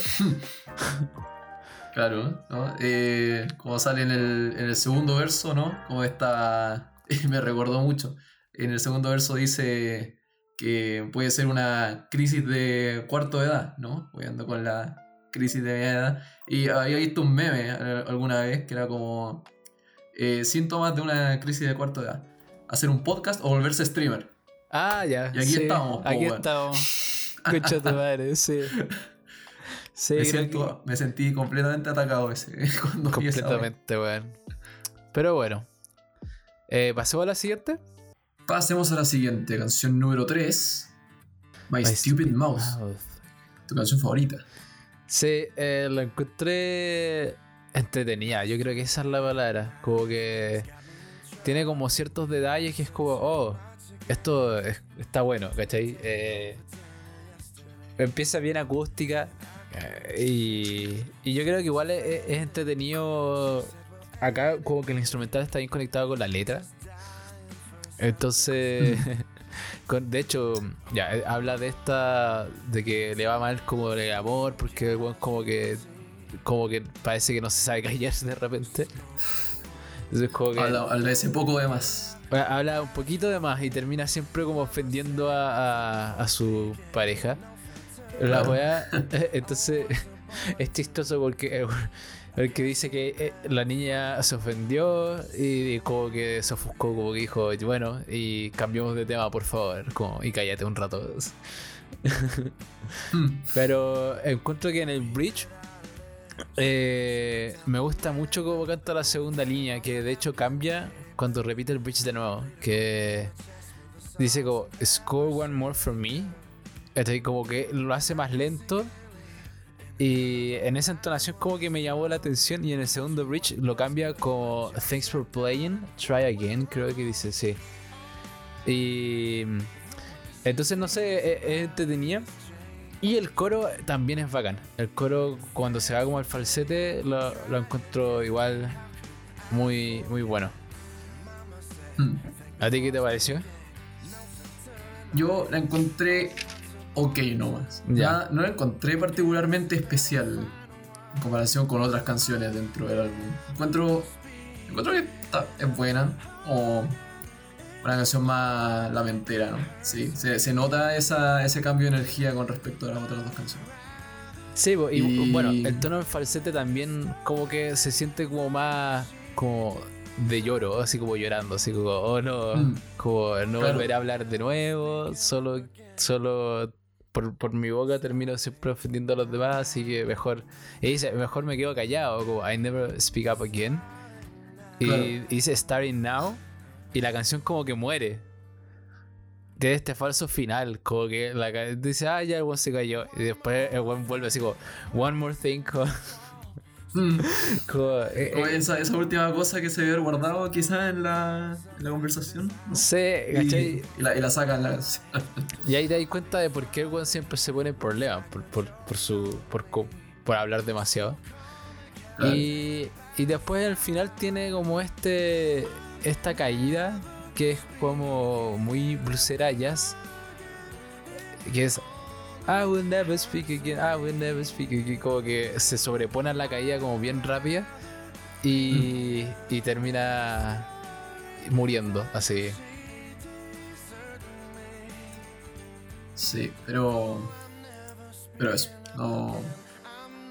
Claro, ¿no? Eh, como sale en el, en el segundo verso, ¿no? Como esta. Me recordó mucho. En el segundo verso dice que puede ser una crisis de cuarto de edad, ¿no? Voy ando con la crisis de media edad. Y había visto un meme eh, alguna vez que era como eh, síntomas de una crisis de cuarto de edad. Hacer un podcast o volverse streamer. Ah, ya. Y aquí sí, estamos, Aquí estamos. Tu madre, sí. Sí, me, sentí completamente atacado ese cuando. Completamente, weón. Pero bueno. Eh, ¿Pasemos a la siguiente? Pasemos a la siguiente, canción número 3. My, Stupid, Mouse, tu canción favorita. Sí, eh, la encontré entretenida. Yo creo que esa es la palabra. Como que tiene como ciertos detalles que es como, oh, esto es- está bueno, ¿cachai? Eh, empieza bien acústica. eh, y, y yo creo que igual es, es entretenido. Acá, como que el instrumental está bien conectado con la letra. Entonces, con- de hecho, ya eh, habla de esta, de que le va mal como el amor, porque weón como que, como que parece que no se sabe callar de repente. Entonces, como que Habla, habla ese poco de más. habla un poquito de más y termina siempre como ofendiendo a, a- a su pareja. La Claro. weá, entonces es chistoso porque el que dice que eh, la niña se ofendió y como que se ofuscó, como que dijo, bueno, y cambiamos de tema, por favor, como, y cállate un rato. Hmm. Pero encuentro que en el bridge eh, me gusta mucho cómo canta la segunda línea, que de hecho cambia cuando repite el bridge de nuevo. Que dice como Score one more from me. Este, como que lo hace más lento. Y en esa entonación como que me llamó la atención. Y en el segundo bridge lo cambia como Thanks for playing, try again, creo que dice, sí. Y entonces no sé, es, es entretenida. Y el coro también es bacán. El coro cuando se va como al falsete lo, lo encuentro igual muy, muy bueno. Hmm. ¿A ti qué te pareció? Yo la encontré ok nomás. Ya. Ya, no la encontré particularmente especial en comparación con otras canciones dentro del álbum. Encuentro, encuentro que está- es buena o una canción más lamentera, ¿no? Sí, se, se nota esa, ese cambio de energía con respecto a las otras dos canciones. Sí, y, Y- bueno, el tono del falsete también como que se siente como más como de lloro, así como llorando, así como, oh no, Mm. como no Claro. volver a hablar de nuevo, solo, solo por, por mi boca termino siempre ofendiendo a los demás, así que mejor. Y dice, mejor me quedo callado, como I never speak up again. Y dice Starting Now, y la canción como que muere. Tiene este falso final, como que la dice, ah, ya el one se cayó. Y después el one vuelve así como, One more thing. Como, Mm. como, eh, Como eh, esa, esa última cosa que se ve guardado quizás en la, en la conversación. ¿no? sí, ¿cachai? Y, y la, y la sacan la. Y ahí te das cuenta de por qué el weón siempre se pone en problemas, por, por, por su. Por, por hablar demasiado. Claro. Y, y después al final tiene como este. Esta caída que es como muy blusera jazz. Que es. I will never speak again, I will never speak again. Como que se sobrepone a la caída como bien rápida. Y, y termina muriendo así. Sí, pero. Pero eso. No.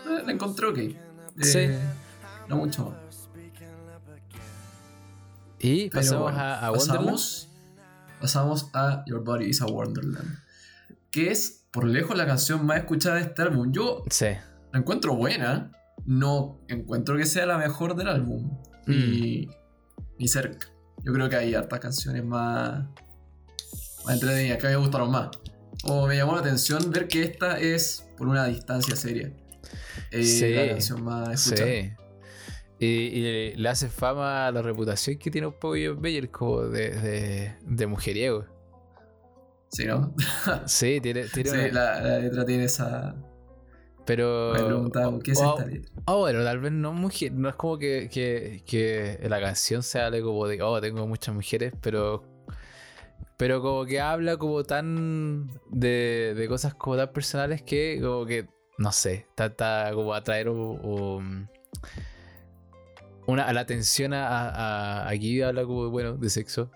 eh, La encontré ok. Eh, Sí. No mucho más. Y pasamos a, a Wonderland. pasamos, a Your Body is a Wonderland. Que es por lejos la canción más escuchada de este álbum. Yo Sí. la encuentro buena. No encuentro que sea la mejor del álbum. Mm. Ni, ni cerca. Yo creo que hay hartas canciones más, más entretenidas que me gustaron más. O me llamó la atención ver que esta es por una distancia seria. eh, Sí. la canción más escuchada. Sí. Y, y le hace fama a la reputación que tiene un poco John Mayer como de, de, de mujeriego. Sí, ¿no? Sí, tiene, tiene Sí, una- la, la letra tiene esa. Pero. Me preguntaba, ¿qué es oh, esta letra? oh, bueno, tal vez no mujer, no es como que, que, que la canción se hable como de, oh, tengo muchas mujeres, pero. Pero como que habla como tan. de, de cosas como tan personales que, como que, no sé, trata como atraer o, o, una, a la atención a, a- Aquí habla como, bueno, de sexo.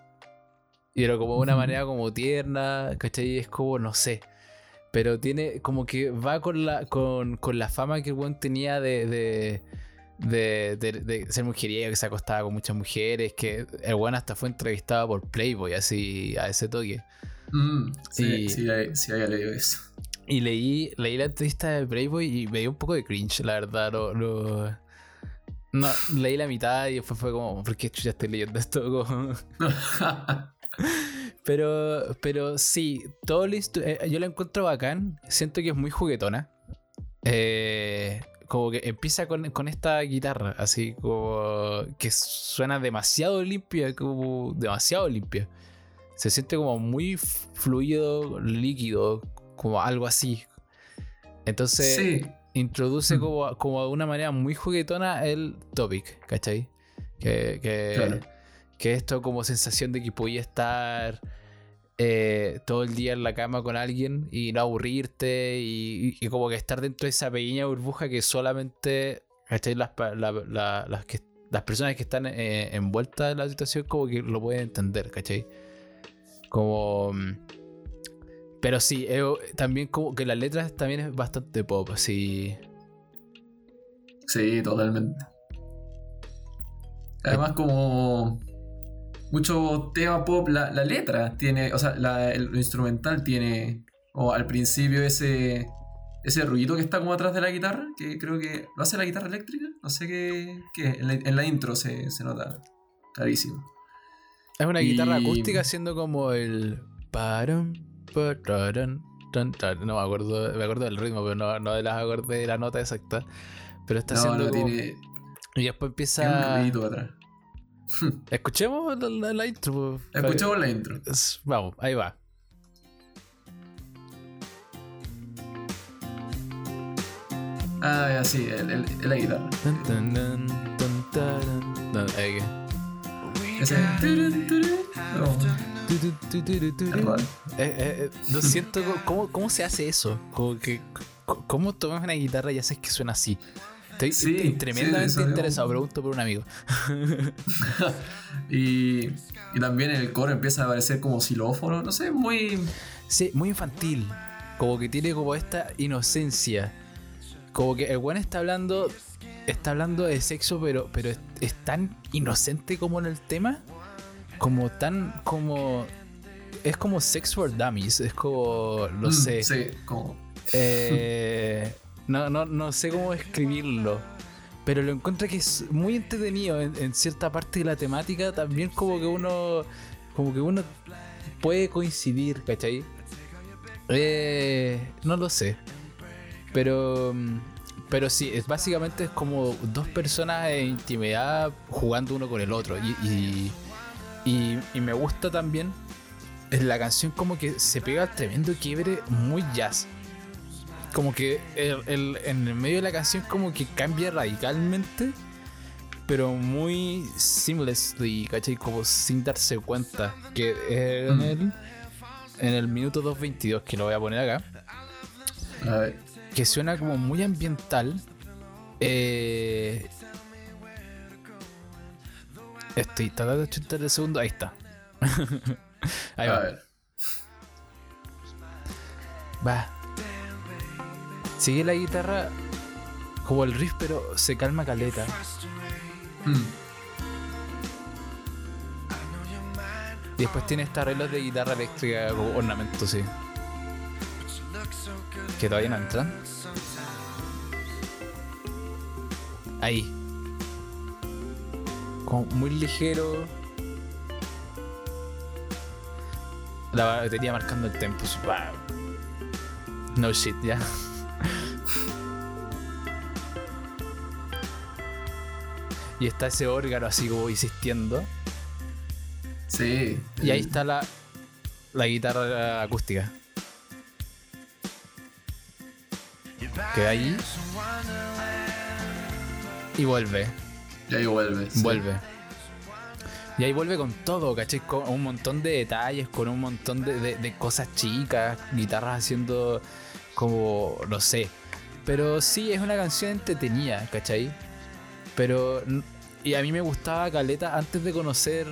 Pero como de una manera como tierna, ¿cachai? Es como, no sé. Pero tiene como que va con la, con, con la fama que el weón tenía de, de, de, de- de ser mujeriego, que se acostaba con muchas mujeres, que el weón hasta fue entrevistado por Playboy, así a ese toque. Mm, sí, Y- sí, sí, sí había leído eso. Y leí, leí la entrevista de Playboy y me dio un poco de cringe, la verdad. Lo, lo- No, leí la mitad y después fue como, ¿por qué chucha estoy leyendo esto? Pero, pero sí, todo listo. eh, yo la encuentro bacán. Siento que es muy juguetona. Eh, como que empieza con, con esta guitarra, así como que suena demasiado limpia, como demasiado limpia. Se siente como muy fluido, líquido, como algo así. Entonces sí, introduce Mm. como, como de una manera muy juguetona el topic, ¿cachai? Que, que, Claro. que esto como sensación de que podía estar eh, todo el día en la cama con alguien y no aburrirte y, y como que estar dentro de esa pequeña burbuja que solamente ¿cachai? Las, la- la- las, que, las personas que están eh, envueltas en la situación como que lo pueden entender, ¿cachai? Como... Pero sí, eh, también como que las letras también es bastante pop, así... sí, totalmente. Además, como mucho tema pop, la, la letra tiene, o sea, la- el, instrumental tiene, o al principio ese ese ruido que está como atrás de la guitarra, que creo que lo hace la guitarra eléctrica, no sé qué, qué en, la, en la intro se, se nota clarísimo. Es una Y- guitarra acústica haciendo como el... tan. No me acuerdo, me acuerdo del ritmo, pero no, no de las acordes de la nota exacta. Pero está No, haciendo no, como- tiene, Y después tiene un empieza... ruidito atrás. Escuchemos la, la- la intro. Escuchamos la intro. Vamos, ahí va. Ah, ya, sí, el, el- el- la guitarra. Ese. No, Eh, eh, eh, lo siento, ¿cómo, ¿cómo se hace eso? Como que, ¿Cómo tomas una guitarra y haces que suena así? Estoy, Sí, tremendamente interesado, un- pregunto por un amigo. Y, y también en el coro empieza a aparecer como xilófono, no sé, muy. Sí, muy infantil. Como que tiene como esta inocencia. Como que el buen está hablando. Está hablando de sexo, pero, pero es, es tan inocente como en el tema. Como tan como. es como Sex for Dummies, es como, lo Mm, sé. Sí, como. Eh, no, no, no sé cómo escribirlo. Pero lo encuentro que es muy entretenido en, en cierta parte de la temática. También como que uno. Como que uno puede coincidir, ¿cachai? Eh, no lo sé. Pero. Pero sí, es básicamente es como dos personas en intimidad jugando uno con el otro. Y, y, y- y me gusta también. La canción como que se pega al tremendo quiebre muy jazz como que el- el- en el medio de la canción como que cambia radicalmente, pero muy seamlessly, ¿cachai? Como sin darse cuenta. Que en, Mm. el, en el minuto 2.22, que lo voy a poner acá, A ver. que suena como muy ambiental. Eh, estoy tratando de chutar el segundo, ahí está. ahí a va. ver. Va. Sigue la guitarra como el riff, pero se calma caleta. Mm, Y después tiene esta arreglos de guitarra eléctrica como ornamento, sí. Que todavía no entran. Ahí. Como muy ligero. La batería marcando el tempo. No shit, ya. y está ese órgano así como insistiendo. Sí. Y ahí está la, la guitarra acústica. Queda ahí. Y vuelve, Y ahí vuelve. vuelve. Y ahí vuelve con todo, ¿cachai? Con un montón de detalles, con un montón de, de- cosas chicas, guitarras haciendo como, no sé. Pero sí, es una canción entretenida, ¿cachai? Pero, y a mí me gustaba Caleta antes de conocer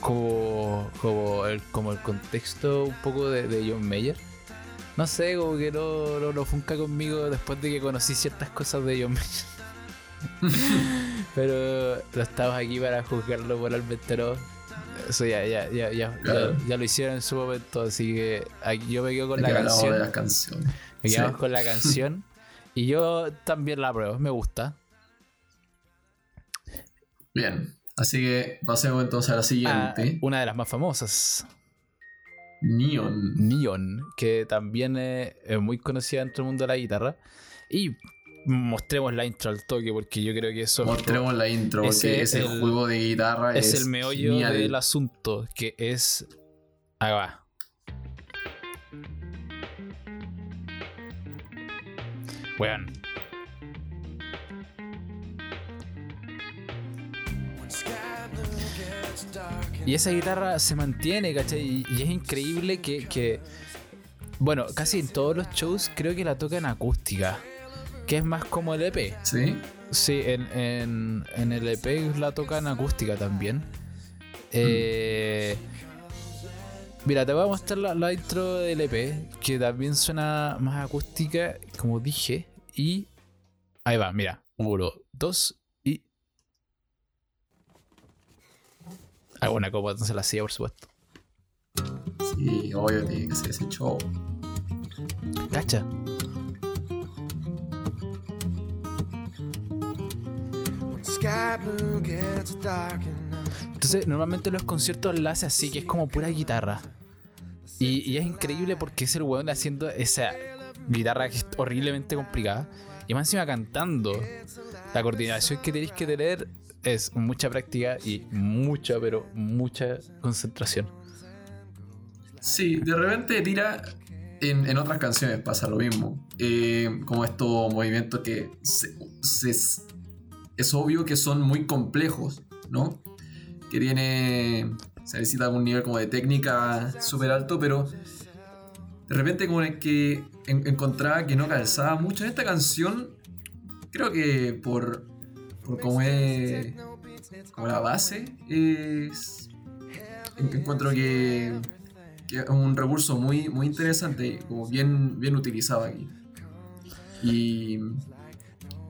como, como, el, como el contexto un poco de, de John Mayer. No sé, como que no, no, no funca conmigo después de que conocí ciertas cosas de John Mayer. Pero no estamos aquí para juzgarlo moralmente, ¿no? Eso ya, ya, ya, ya, Claro. ya, ya lo hicieron en su momento, así que aquí yo me quedo con Ya la hablamos de canción. las canciones. Me quedamos Sí. con la canción. Y yo también la apruebo, me gusta. Bien. Así que pasemos entonces a la Ah, siguiente. una de las más famosas, Neon. Neon, que también es, es muy conocida dentro del mundo de la guitarra. Y mostremos la intro al toque, porque yo creo que eso es- Mostremos la intro, Ese porque es ese el- juego de guitarra es, es, el meollo genial. del asunto, que es... Ahí va. Weón. Y esa guitarra se mantiene, ¿cachai? Y, y es increíble que, que- Bueno, casi en todos los shows creo que la tocan acústica. Que es más como el EP. ¿Sí? Sí, en, en, en el EP la tocan acústica también. Eh, Mira, te voy a mostrar la, la intro del EP, que también suena más acústica, como dije. Y ahí va, mira. Uno, dos y. Hago una copa, entonces la hacía, por supuesto. Sí, obvio, tiene que ser ese show. Cacha. Entonces, normalmente los conciertos la hace así, que es como pura guitarra. Y, es increíble porque es el weón haciendo esa guitarra que es horriblemente complicada. Y más encima cantando. La coordinación que tenéis que tener es mucha práctica y mucha, pero mucha concentración. Sí, de repente tira. En, en otras canciones pasa lo mismo. Eh, como estos movimientos que se- es obvio que son muy complejos, ¿no? Que tiene. Se necesita algún nivel como de técnica súper alto, pero de repente como es que en- encontraba que no calzaba mucho en esta canción. Creo que por, por cómo es como la base es en- encuentro que, que es un recurso muy, muy interesante como bien, bien utilizado aquí y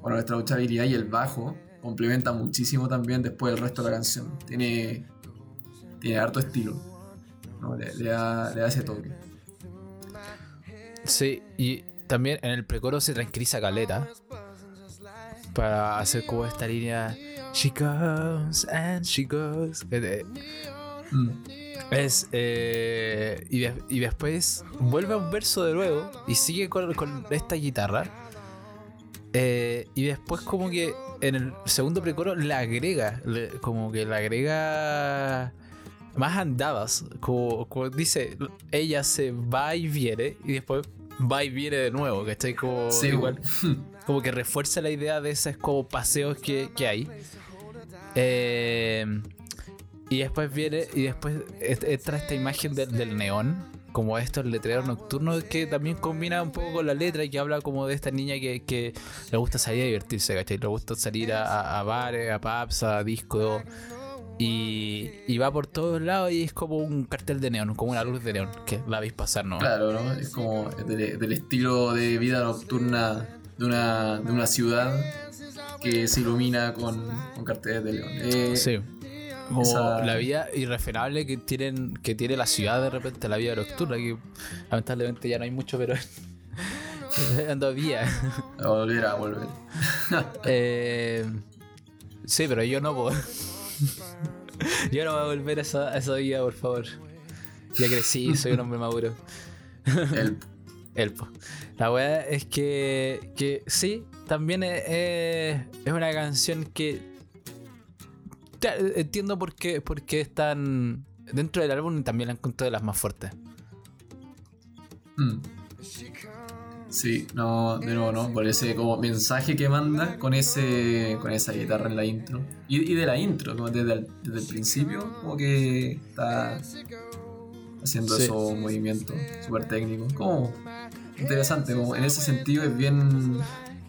bueno la escuchabilidad y el bajo complementa muchísimo también después del resto de la canción tiene tiene harto estilo ¿no? Le, le da, le da ese toque. Sí, y también en el precoro se tranquiliza Caleta para hacer como esta línea She goes and she goes. Eh, eh, Mm. Es, eh, y, de- y después vuelve a un verso de nuevo y sigue con, con esta guitarra. Eh, y después como que en el segundo precoro le agrega, le- como que le agrega más andadas. Como, como dice, ella se va y viene y después va y viene de nuevo, ¿cachai? Como, Sí, igual, como que refuerza la idea de esos como paseos que, que hay. Eh, y después viene, y después entra esta imagen del, del neón, como estos letreros nocturnos que también combina un poco con la letra y que habla como de esta niña que, que le gusta salir a divertirse, ¿cachai? Le gusta salir a, a- bares, a pubs, a discos. Y, y va por todos lados y es como un cartel de neón, como una luz de neón, que la veis pasar, ¿no? Claro, ¿no? Es como del, del estilo de vida nocturna de una, de una ciudad que se ilumina con, con carteles de león. Eh, Sí. Como esa- la vida irreferable que tienen que tiene la ciudad de repente, la vida nocturna, que lamentablemente ya no hay mucho, pero todavía. A volver a volver. Eh, sí, pero yo no puedo. yo no voy a volver a esa, a esa vida, por favor. Ya crecí, soy un hombre maduro. El, El po. La weá es que, que sí, también es- es una canción que. Claro, entiendo por qué, por qué es tan. Dentro del álbum también la encuentro de las más fuertes. mm. Sí, no, de nuevo, ¿no? Por ese como mensaje que manda con ese con esa guitarra en la intro. Y, y de la intro, como desde el, desde el principio, como que está haciendo Sí. esos movimientos súper técnicos. Como interesante, como en ese sentido es bien,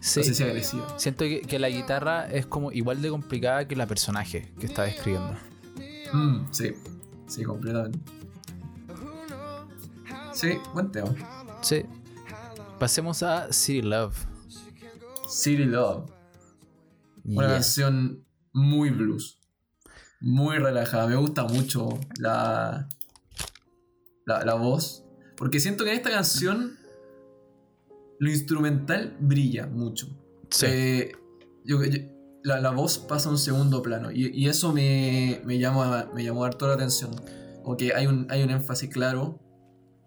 Sí. agresiva. Siento que, que la guitarra es como igual de complicada que la personaje que está describiendo. Mm, sí, sí, completamente. Sí, buen tema. Sí. Pasemos a City Love. City Love. Una Yeah. canción muy blues. Muy relajada. Me gusta mucho la, la, la voz. Porque siento que en esta canción lo instrumental brilla mucho. Sí. Eh, yo- yo- la, la voz pasa a un segundo plano. Y, y eso me, me, llama, me llamó harto la atención. Como que hay un, hay un énfasis claro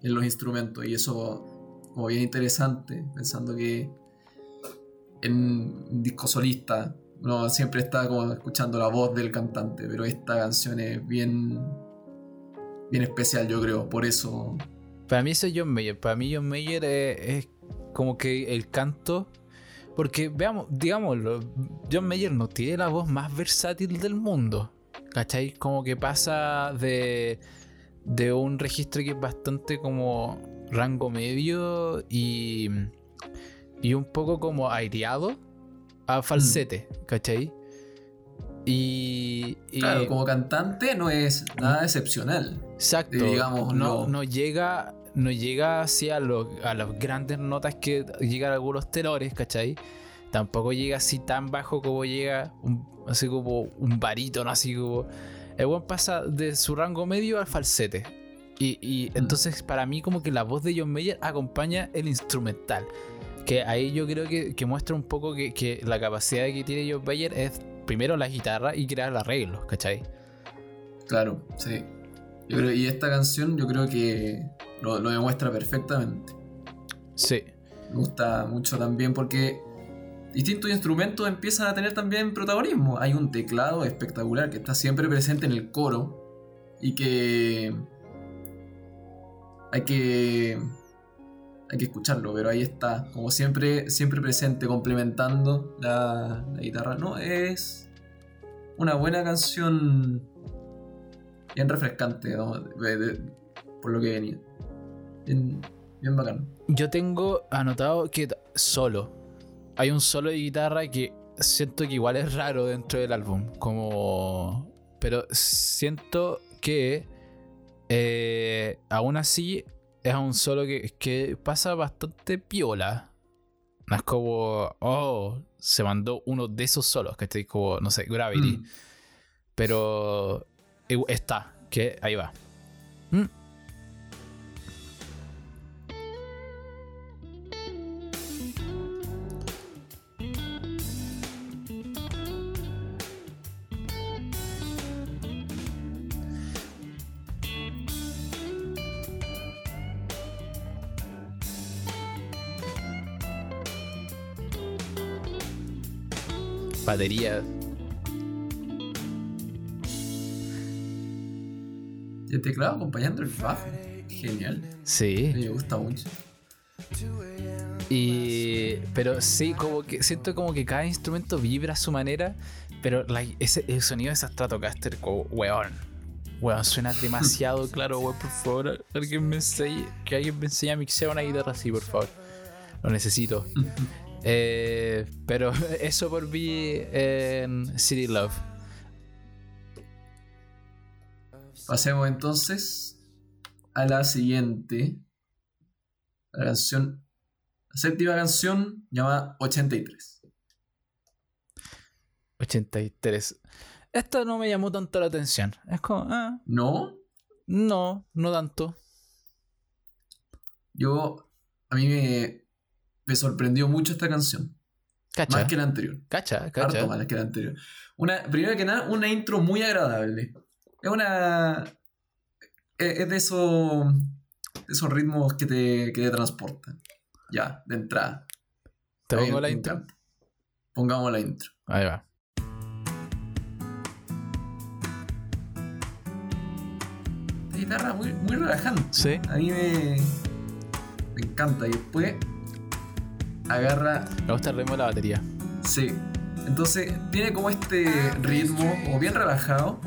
en los instrumentos. Y eso como bien interesante. Pensando que en un disco solista uno siempre está como escuchando la voz del cantante. Pero esta canción es bien, bien especial yo creo. Por eso... Para mí eso es John Mayer. Para mí John Mayer es, es como que el canto. Porque veamos, digámoslo, John Mayer no tiene la voz más versátil del mundo. ¿Cachai? Como que pasa de, de un registro que es bastante como rango medio y, y un poco como aireado a falsete, ¿cachai? Y, y- Claro, como cantante no es nada excepcional. Exacto. digamos, no, no. no llega, no llega así a, lo- a las grandes notas que llegan algunos tenores, ¿cachai? Tampoco llega así tan bajo como llega un, así como un barítono, así como. El buen pasa de su rango medio al falsete. Y, y entonces para mí como que la voz de John Mayer acompaña el instrumental. Que ahí yo creo que, que muestra un poco que, que la capacidad que tiene John Mayer es primero la guitarra y crear arreglos, ¿cachai? Claro, sí. Y esta canción yo creo que lo, lo demuestra perfectamente. Sí. Me gusta mucho también porque distintos instrumentos empiezan a tener también protagonismo. Hay un teclado espectacular que está siempre presente en el coro y que hay que hay que escucharlo, pero ahí está, como siempre, siempre presente, complementando la, la guitarra. No, es una buena canción, bien refrescante, de- por lo que venía. Bien, bien bacán. Yo tengo anotado que solo. Hay un solo de guitarra que siento que igual es raro dentro del álbum. Como. Pero siento que. eh, aún así. Es un solo que, que pasa bastante piola. No es como. Oh, se mandó uno de esos solos. Que estoy como. No sé, Gravity. Mm. Pero. Está, que ahí va. ¿Mm? batería Y el teclado acompañando el bajo. Genial. Sí. Me gusta mucho. Y. Pero sí, como que siento como que cada instrumento vibra a su manera. Pero like, ese, el sonido de esa Stratocaster, como, weón. Weón, suena demasiado claro, weón, por favor. Alguien me enseñe, que alguien me enseñe a mixear una guitarra así, por favor. Lo necesito. Eh, pero eso por mí en City Love. Pasemos entonces a la siguiente. La canción. La séptima canción llamada 83. 83. Esto no me llamó tanto la atención. Es como, ah, ¿No? no, no tanto. Yo. A mí me. Me sorprendió mucho esta canción. Cacha, Más que la anterior. cacha, Harto cacha. más que la anterior. Una, primero que nada, una intro muy agradable. Es una. Es es de esos. de esos ritmos que te, que te transportan. Ya, de entrada. Te pongo la intro. encanta. Pongamos la intro. Ahí va. Esta guitarra muy, muy relajante. Sí. A mí me. Me encanta. Y después. Agarra. Me gusta el ritmo de la batería. Sí. Entonces tiene como este ritmo, como bien relajado.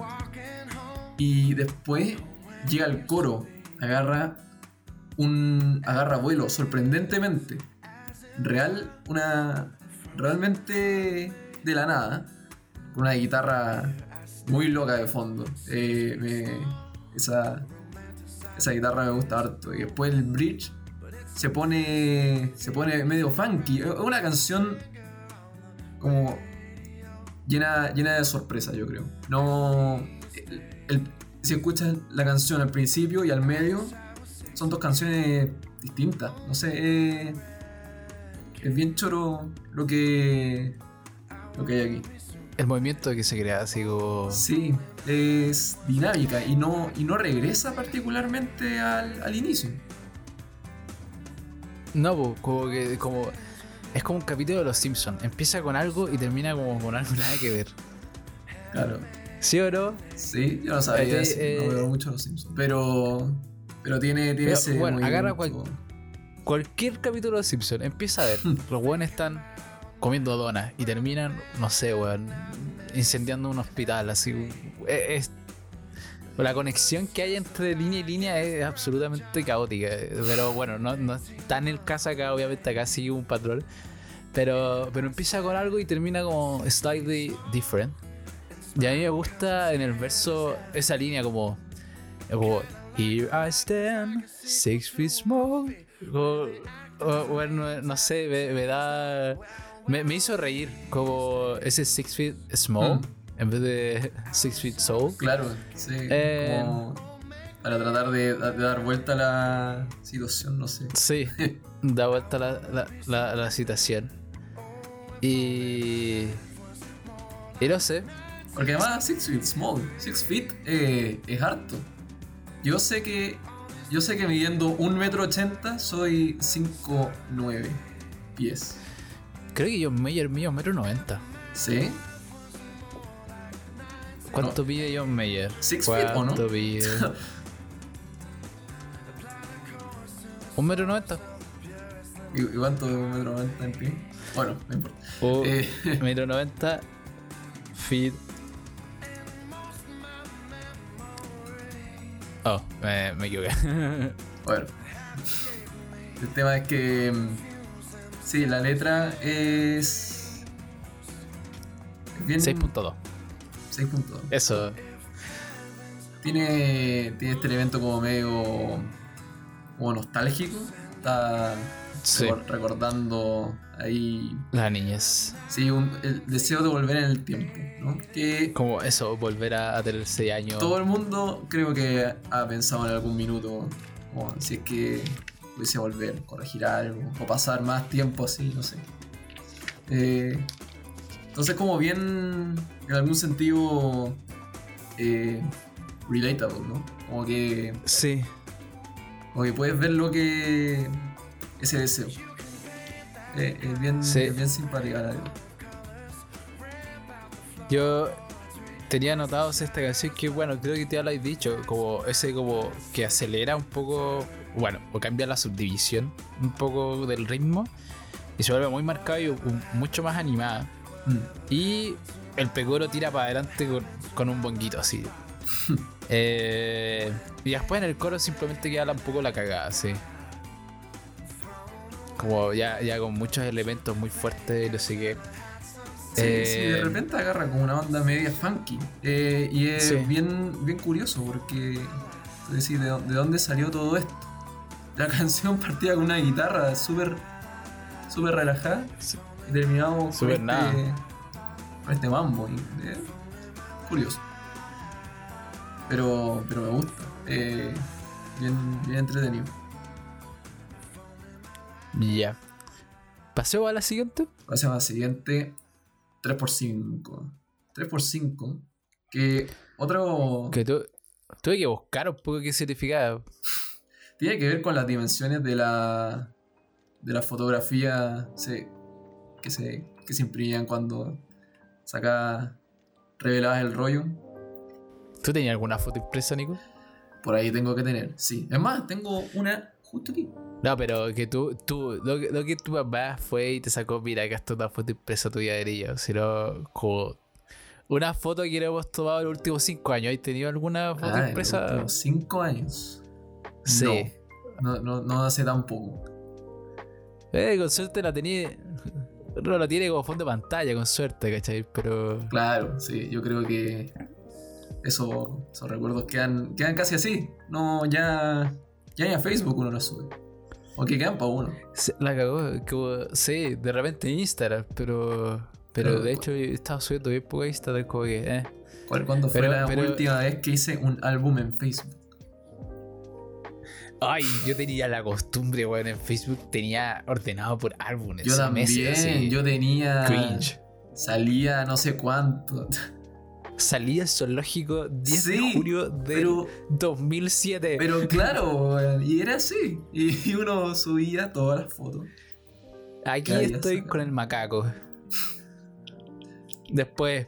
Y después llega el coro. Agarra un. agarra vuelo, sorprendentemente. Real, una. realmente de la nada. Con una guitarra muy loca de fondo. Eh, esa. Esa guitarra me gusta harto. Y después el bridge se pone. se pone medio funky. Es una canción como llena, llena de sorpresa, yo creo. No. El- si escuchas la canción al principio y al medio, son dos canciones distintas. No sé, es bien choro lo que. lo que hay aquí. El movimiento que se crea, así como. Sí, es dinámica y no, y no regresa particularmente al, al inicio. No, como que. Como, es como un capítulo de Los Simpsons. Empieza con algo y termina como con algo nada que ver. Claro. ¿Sí o no? Sí, yo no sabía Eh, eso, eh, no veo mucho los Simpsons. Pero. Pero tiene, tiene Pero, ese. bueno, agarra. Cualquier capítulo de Simpsons empieza a ver. los weones están comiendo donas y terminan, no sé, weón, incendiando un hospital. Así. Es, es- la conexión que hay entre línea y línea es absolutamente caótica. Pero bueno, no, no está en el caso acá, obviamente acá sigue un patrón. Pero, pero empieza con algo y termina como slightly different. Y a mí me gusta en el verso esa línea como, como Here I stand, six feet small. O- bueno, no sé, me, me da. Me, me hizo reír como ese six feet small Mm. en vez de six feet soul. Claro, sí. Eh, como para tratar de, de dar vuelta a la situación, no sé. Sí, da vuelta la, la, la, la citación. Y. Y no sé. Porque además Six Feet Small, Six Feet eh, es harto. Yo sé que. Yo sé que midiendo un metro ochenta soy 5'9 pies. Creo que John Mayer mío es metro noventa. ¿Sí? ¿Cuánto pide John Mayer? Six feet, ¿o no? ¿Cuánto pide? ¿Un metro noventa? ¿Y, cuánto de un metro noventa en pie? Bueno, no importa. O Eh, metro noventa feet. Oh, me, me equivoqué. Bueno. El tema es que. mm, Sí, la letra es. es bien. 6.2. 6.2. Eso. Tiene, tiene este elemento como medio. como nostálgico. Está Sí. recordando ahí. La niñez. Sí, un- el deseo de volver en el tiempo, ¿no? Que Como eso, volver a, tener 6 años. todo el mundo creo que ha pensado en algún minuto. Como si es que pudiese volver, corregir algo, o pasar más tiempo así, no sé. Eh, entonces, como bien, en algún sentido, eh, relatable, ¿no? Como que Sí. Como que puedes ver lo que. ese deseo. Eh, es, bien, Sí. es bien simpática la. Yo tenía anotado esta canción que, bueno, creo que te lo has dicho, como ese como que acelera un poco, bueno, o cambia la subdivisión un poco del ritmo y se vuelve muy marcado y un- mucho más animada. Mm. Y el pegoro tira para adelante con, con un bonguito así. Eh, y después en el coro simplemente queda un poco la cagada, sí. Como ya, ya con muchos elementos muy fuertes no sé qué. Sí, Eh, sí, de repente agarra como una onda media funky. Eh, y es Sí. bien, bien curioso porque tú decís, ¿de, dó- de dónde salió todo esto? La canción partía con una guitarra súper súper relajada Sí. y terminamos con este, con este mambo. y, eh, curioso. Pero, pero me gusta. Eh, bien, bien entretenido. Ya. ¿Paseo a la siguiente? Pasemos a la siguiente. 3x5. 3x5. Que otro. Que tu- tuve que buscar un poco qué significaba. Tiene que ver con las dimensiones de la. de la fotografía se- que, se, que se imprimían cuando sacabas. revelabas el rollo. ¿Tú tenías alguna foto impresa, Nico? Por ahí tengo que tener, sí. Es más, tengo una justo aquí. No, pero que tú, tú, lo, que- lo que tu papá fue y te sacó, mira, acá está una foto impresa tuya de ella. Sino como una foto que hemos tomado en los últimos cinco años. ¿Has tenido alguna foto Ah, en los impresa? últimos cinco años. Sí. No, no, no hace tampoco. Eh, con suerte la tenía. No la tiene como fondo de pantalla, con suerte, ¿cachai? Pero. Claro, sí, yo creo que eso, esos recuerdos quedan, quedan casi así. No, ya, ya a Facebook uno los sube. O que quedan para uno. La cagó, como, sí, de repente en Instagram, pero. Pero Pero- de hecho he estado subiendo bien poco a Instagram, como que, eh. ¿Cuál, ¿Cuándo fue Pero- la pero- última vez que hice un álbum en Facebook? Ay, yo tenía la costumbre, weón, en Facebook tenía ordenado por álbumes. Yo también, meses, así. yo tenía. Cringe. Salía no sé cuánto. Salía el zoológico 10 de Sí, julio de Pero, 2007. pero claro, y era así. Y uno subía todas las fotos. Aquí estoy con el macaco. Después,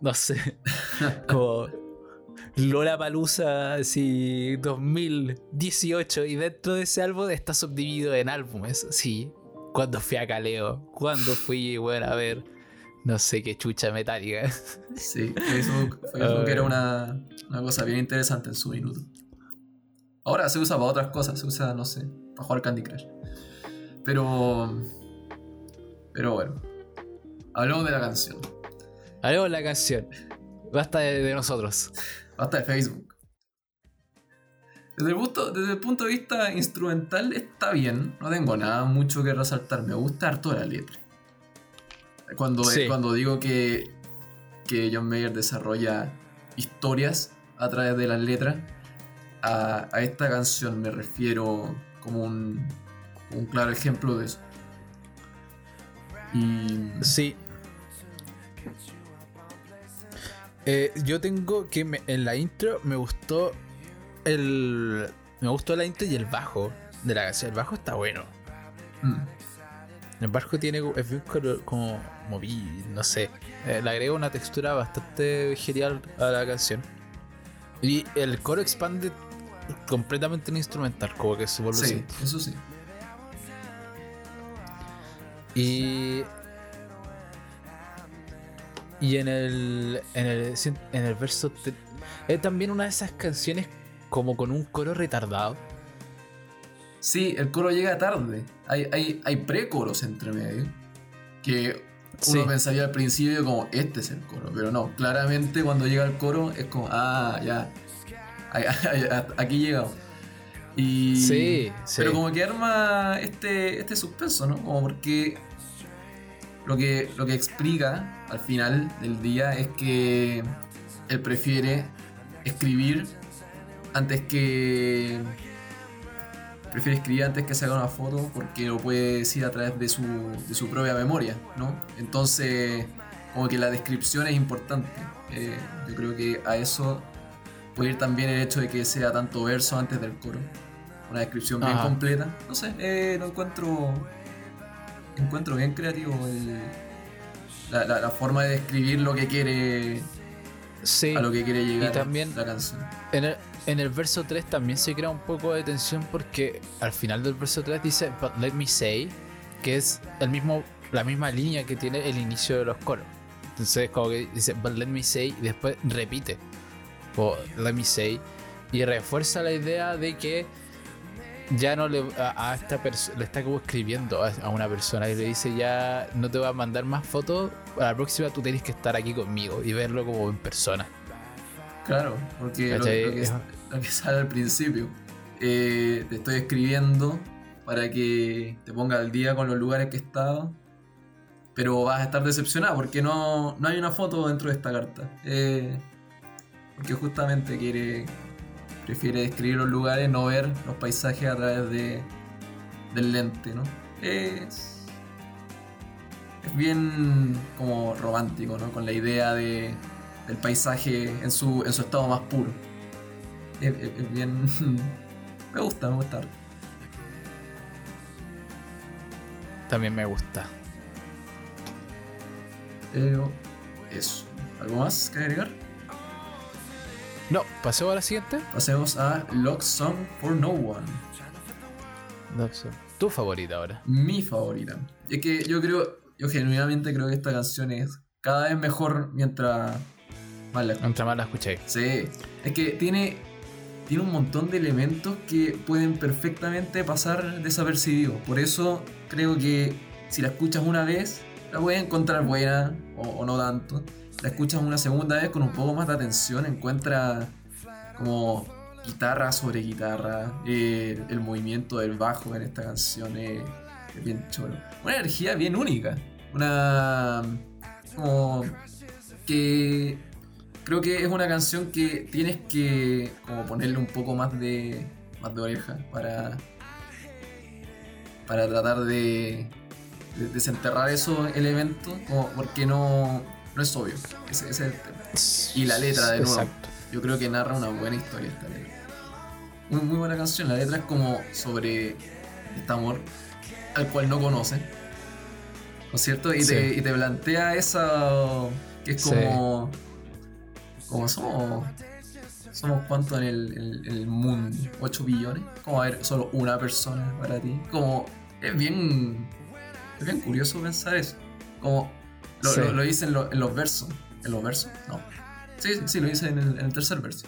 no sé, como Lola Palusa, así 2018. Y dentro de ese álbum está subdividido en álbumes. Sí, cuando fui a Caleo, cuando fui, bueno, a ver, no sé qué chucha metálica. Sí, Facebook, Facebook era una, una cosa bien interesante en su minuto. Ahora se usa para otras cosas, se usa, no sé, para jugar Candy Crush. Pero. Pero bueno. Hablemos de la canción. Haremos la canción. Basta de, de nosotros. Basta de Facebook. Desde el, punto, desde el punto de vista instrumental está bien. No tengo nada mucho que resaltar. Me gusta harto la letra. Cuando, Sí. cuando digo que, que John Mayer desarrolla historias a través de las letras, a, a esta canción me refiero como un, un claro ejemplo de eso. Y Sí. Eh, yo tengo que me- en la intro me gustó el. Me gustó la intro y el bajo de la canción. El bajo está bueno. mm, El bajo tiene es bien como movido, no sé. Eh, le agrega una textura bastante genial a la canción. Y el coro expande completamente en instrumental, como que se vuelve sí, eso sí. Y. Y en el. En el, en el verso. es también una de esas canciones como con un coro retardado. Sí, el coro llega tarde. Hay, hay, hay pre-coros entre medio. Que uno Sí. pensaría al principio como, este es el coro. Pero no, claramente cuando llega el coro es como, ah, ya. Aquí llegamos. Y, Sí, sí. Pero como que arma este, este suspenso, ¿no? Como porque lo que, lo que explica al final del día es que él prefiere escribir antes que. Prefiere escribir antes que sacar una foto porque lo puede decir a través de su, de su propia memoria, ¿no? Entonces, como que la descripción es importante. Eh, yo creo que a eso puede ir también el hecho de que sea tanto verso antes del coro. Una descripción bien completa. No sé, eh, lo encuentro. Encuentro bien creativo el- la, la- la forma de describir lo que quiere, Sí. a lo que quiere llegar Y también- la canción. En el, en el verso 3 también se crea un poco de tensión porque al final del verso 3 dice, but let me say, que es el mismo, la misma línea que tiene el inicio de los coros. Entonces como que dice, but let me say, y después repite, o let me say, y refuerza la idea de que ya no le a, a esta persona le está como escribiendo a, una persona y le dice ya no te voy a mandar más fotos a la próxima tú tienes que estar aquí conmigo y verlo como en persona Claro, porque lo, ¿Cachai? lo que, lo que sale al principio. eh, te estoy escribiendo para que te ponga al día con los lugares que he estado. Pero vas a estar decepcionado porque no, no hay una foto dentro de esta carta. Eh, porque justamente quiere. Prefiere describir los lugares, no ver los paisajes a través de, del lente, ¿no? Es. Es bien como romántico, ¿no? Con la idea de, del paisaje en su, en su estado más puro. Es, es- es bien. me gusta, me gusta. también me gusta Pero eso. ¿Algo más que agregar? no pasemos a la siguiente Pasemos a Love Song for No One. tu favorita ahora Mi favorita. Es que yo creo, yo genuinamente creo que esta canción es cada vez mejor mientras más la mientras más la escucháis Sí, es que tiene, tiene un montón de elementos que pueden perfectamente pasar desapercibidos. Por eso creo que si la escuchas una vez, la puedes encontrar buena o, o no tanto. La escuchas una segunda vez con un poco más de atención, encuentra como guitarra sobre guitarra, eh, el movimiento del bajo en esta canción es, es bien choro. Una energía bien única, una... como que creo que es una canción que tienes que como ponerle un poco más de más de oreja para para tratar de, de desenterrar esos elementos como porque no no es obvio ese, ese es el tema. Y la letra, de nuevo. exacto yo creo que narra una buena historia esta letra muy, muy buena canción la letra es como sobre este amor al cual no conoce ¿no es cierto? y, te, y te plantea esa que es Sí. Como somos somos cuánto en el, el mundo 8 billones como haber solo una persona para ti. Como es bien es bien curioso pensar eso. Como lo, Sí. lo, lo dice en, lo- en los versos en los versos no sí sí lo dice en el, en el tercer verso.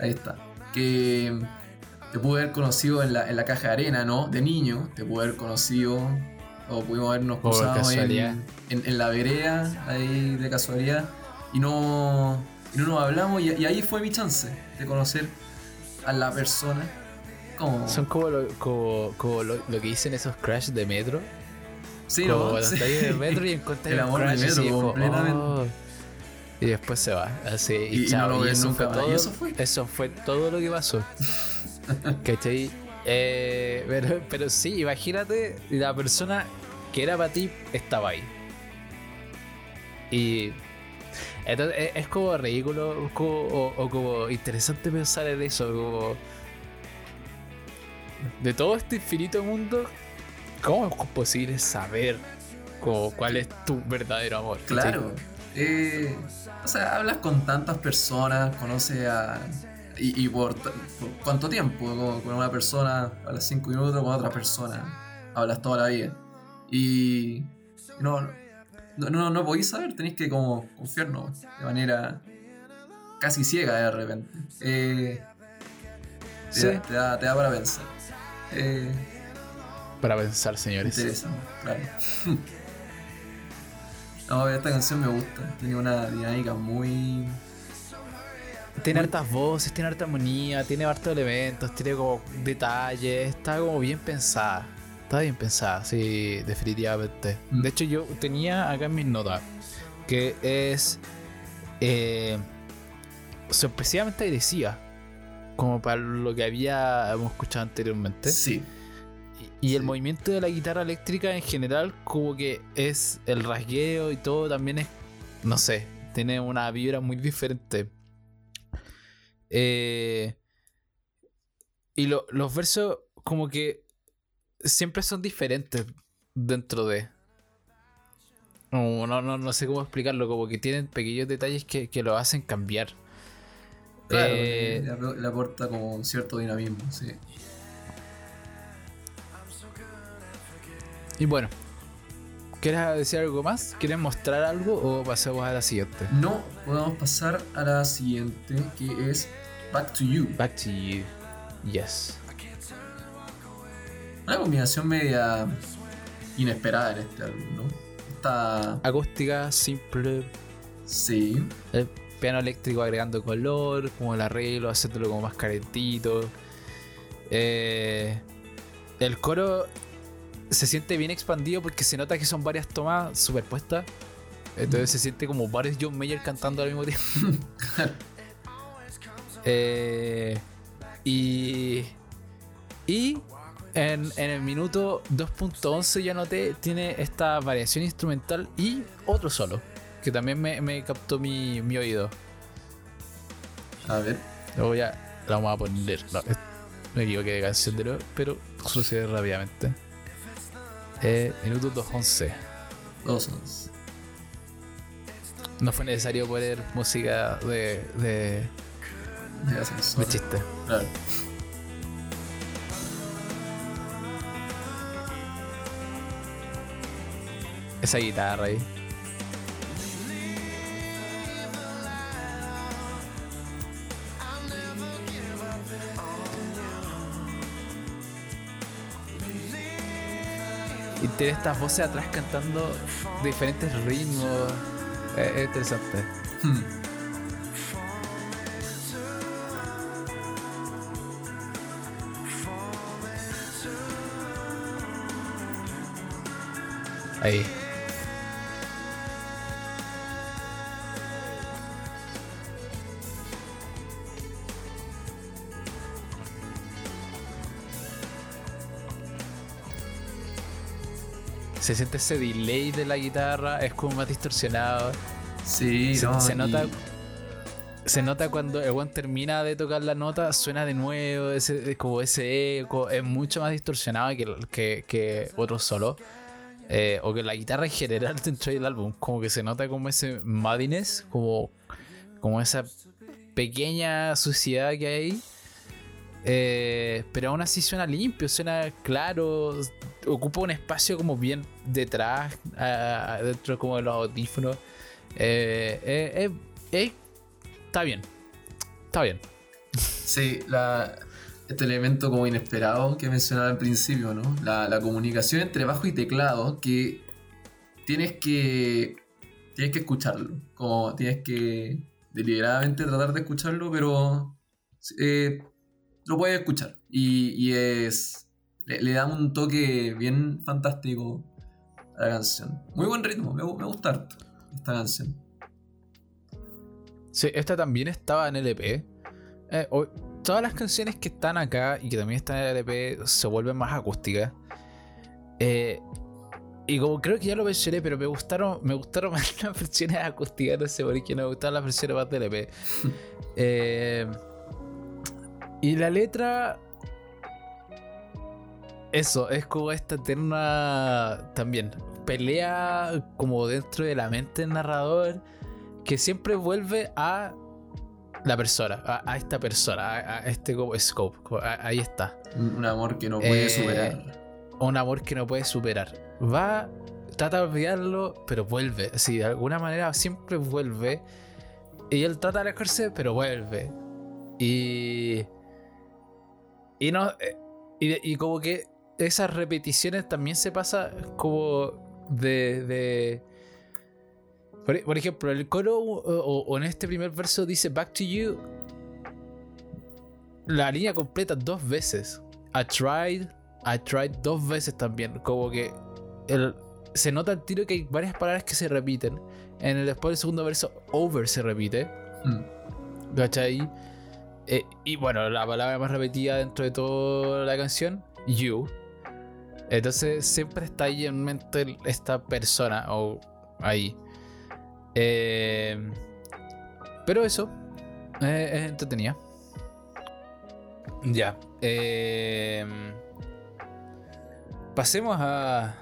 Ahí está. Que te pude haber conocido en la, en la caja de arena no de niño te pude haber conocido o pudimos habernos cruzado en, en la vereda ahí de casualidad y no, y no nos hablamos y, y ahí fue mi chance de conocer a la persona como son como lo, como, como lo, lo que dicen esos crash de metro sí, como ¿no? Sí. en el metro y encuentras El amor de crash metro, como, completamente. oh. y después se va así y, Y- y chao, no eso fue todo, Y eso fue. eso fue todo lo que pasó ¿cachai? Eh, pero, pero sí imagínate la persona que era para ti estaba ahí y entonces es, es como ridículo como- o, como interesante pensar en eso como de todo este infinito mundo ¿cómo es posible saber cuál es tu verdadero amor? Claro. Eh, o sea, hablas con tantas personas, conoces a. Y, por, por cuánto tiempo, con, una persona hablas 5 minutos, con otra persona hablas toda la vida. Y. No, no, no, no podéis saber, tenéis que como confiarnos de manera casi ciega de repente. Eh, te, Sí. da, te, da, te da para pensar. Eh, Para pensar, señores. Interesante, claro. No, esta canción me gusta. Tiene una dinámica muy. Tiene hartas voces, tiene harta armonía, tiene hartos elementos, tiene como detalles, está como bien pensada. Está bien pensada, sí, definitivamente. Mm. De hecho, yo tenía acá en mis notas que es eh, sorpresivamente agresiva, como para lo que habíamos escuchado anteriormente. Sí. Y, y el movimiento de la guitarra eléctrica en general, como que es el rasgueo y todo también es, no sé, tiene una vibra muy diferente. Eh, y lo- los versos como que siempre son diferentes dentro de... No, no, no, sé cómo explicarlo, como que tienen pequeños detalles que, que lo hacen cambiar. Claro, Eh, le, le aporta como un cierto dinamismo, sí. y bueno, ¿quieres decir algo más? ¿Quieres mostrar algo o pasamos a la siguiente? No, podemos pasar a la siguiente, que es Back to You. Back to you. Yes. Una combinación media inesperada en este álbum, ¿no? Está. Acústica, simple, Sí. el piano eléctrico agregando color, como el arreglo, haciéndolo como más calentito. Eh, el coro se siente bien expandido porque se nota que son varias tomas superpuestas. Entonces se siente como varios John Mayer cantando al mismo tiempo. Eh, y. Y. En, en el minuto 2.11 ya noté, tiene esta variación instrumental y otro solo, que también me, me captó mi, mi oído. A ver. Lo voy a. La vamos a poner. No, es- me equivoqué de canción de nuevo, pero sucede rápidamente. Eh, minuto 2.11. Dos ons. No fue necesario poner música de, de, De de chiste. Claro. Esa guitarra ahí. Y tiene estas voces atrás cantando diferentes ritmos. Es interesante. Hmm. Ahí. Se siente ese delay de la guitarra, es como más distorsionado. Sí, Se, no, se y- nota. Se nota cuando el one termina de tocar la nota, suena de nuevo, ese, es como ese eco, es mucho más distorsionado que, que, que otros solos. Eh, o que la guitarra en general dentro del álbum, como que se nota como ese muddiness, como, como esa pequeña suciedad que hay ahí. Eh, pero aún así suena limpio, suena claro, ocupa un espacio como bien detrás, ah, dentro como de los audífonos. Eh, eh, está bien, está bien. Sí, este elemento como inesperado que mencionaba al principio, ¿no? La, comunicación entre bajo y teclado que tienes que tienes que escucharlo, como tienes que deliberadamente tratar de escucharlo, pero lo puedes escuchar y, y es le, le da un toque bien fantástico a la canción. Muy buen ritmo, me, me gusta harto esta canción. Sí, esta también estaba en LP. Eh, o- todas las canciones que están acá y que también están en LP se vuelven más acústicas. Eh, y como creo que ya lo mencioné, pero me gustaron, me gustaron más las versiones acústicas, no sé por qué no me gustaron las versiones más de LP. Eh, y la letra. Eso, es como esta eterna. También. Pelea como dentro de la mente del narrador. Que siempre vuelve a la persona. A, a esta persona. A, a este como scope. a- ahí está. Un, amor que no puede Eh, superar. Un amor que no puede superar. Va. Trata de olvidarlo, pero vuelve. Así, de alguna manera siempre vuelve. Y él trata de alejarse, pero vuelve. Y. Y no. eh, Y, y como que esas repeticiones también se pasa como de. de por, por ejemplo, el coro o, o- o en este primer verso dice Back to you. La línea completa dos veces. I tried. I tried dos veces también. Como que el- se nota el tiro que hay varias palabras que se repiten. En el después del segundo verso, over se repite. Mm. ¿Cachai? Eh, y bueno, la palabra más repetida dentro de toda la canción, you. Entonces siempre está ahí en mente esta persona o ahí. Eh, pero eso eh, es entretenida. Ya. eh, pasemos a,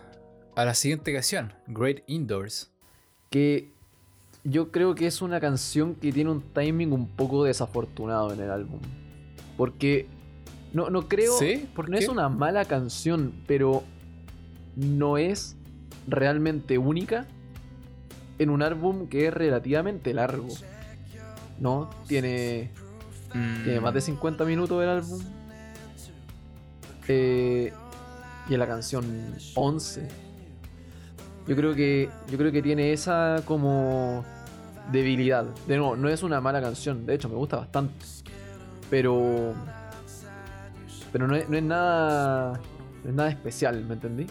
a la siguiente canción, Great Indoors. que yo creo que es una canción que tiene un timing un poco desafortunado en el álbum. Porque no, no creo, ¿Sí? ¿Por no qué? es una mala canción, pero no es realmente única en un álbum que es relativamente largo. ¿No? Tiene, Mm, tiene más de 50 minutos el álbum. Eh, y en la canción 11. Yo creo que yo creo que tiene esa como debilidad. De nuevo, no es una mala canción, de hecho me gusta bastante. Pero pero no es, no es nada no es nada especial, ¿me entendí?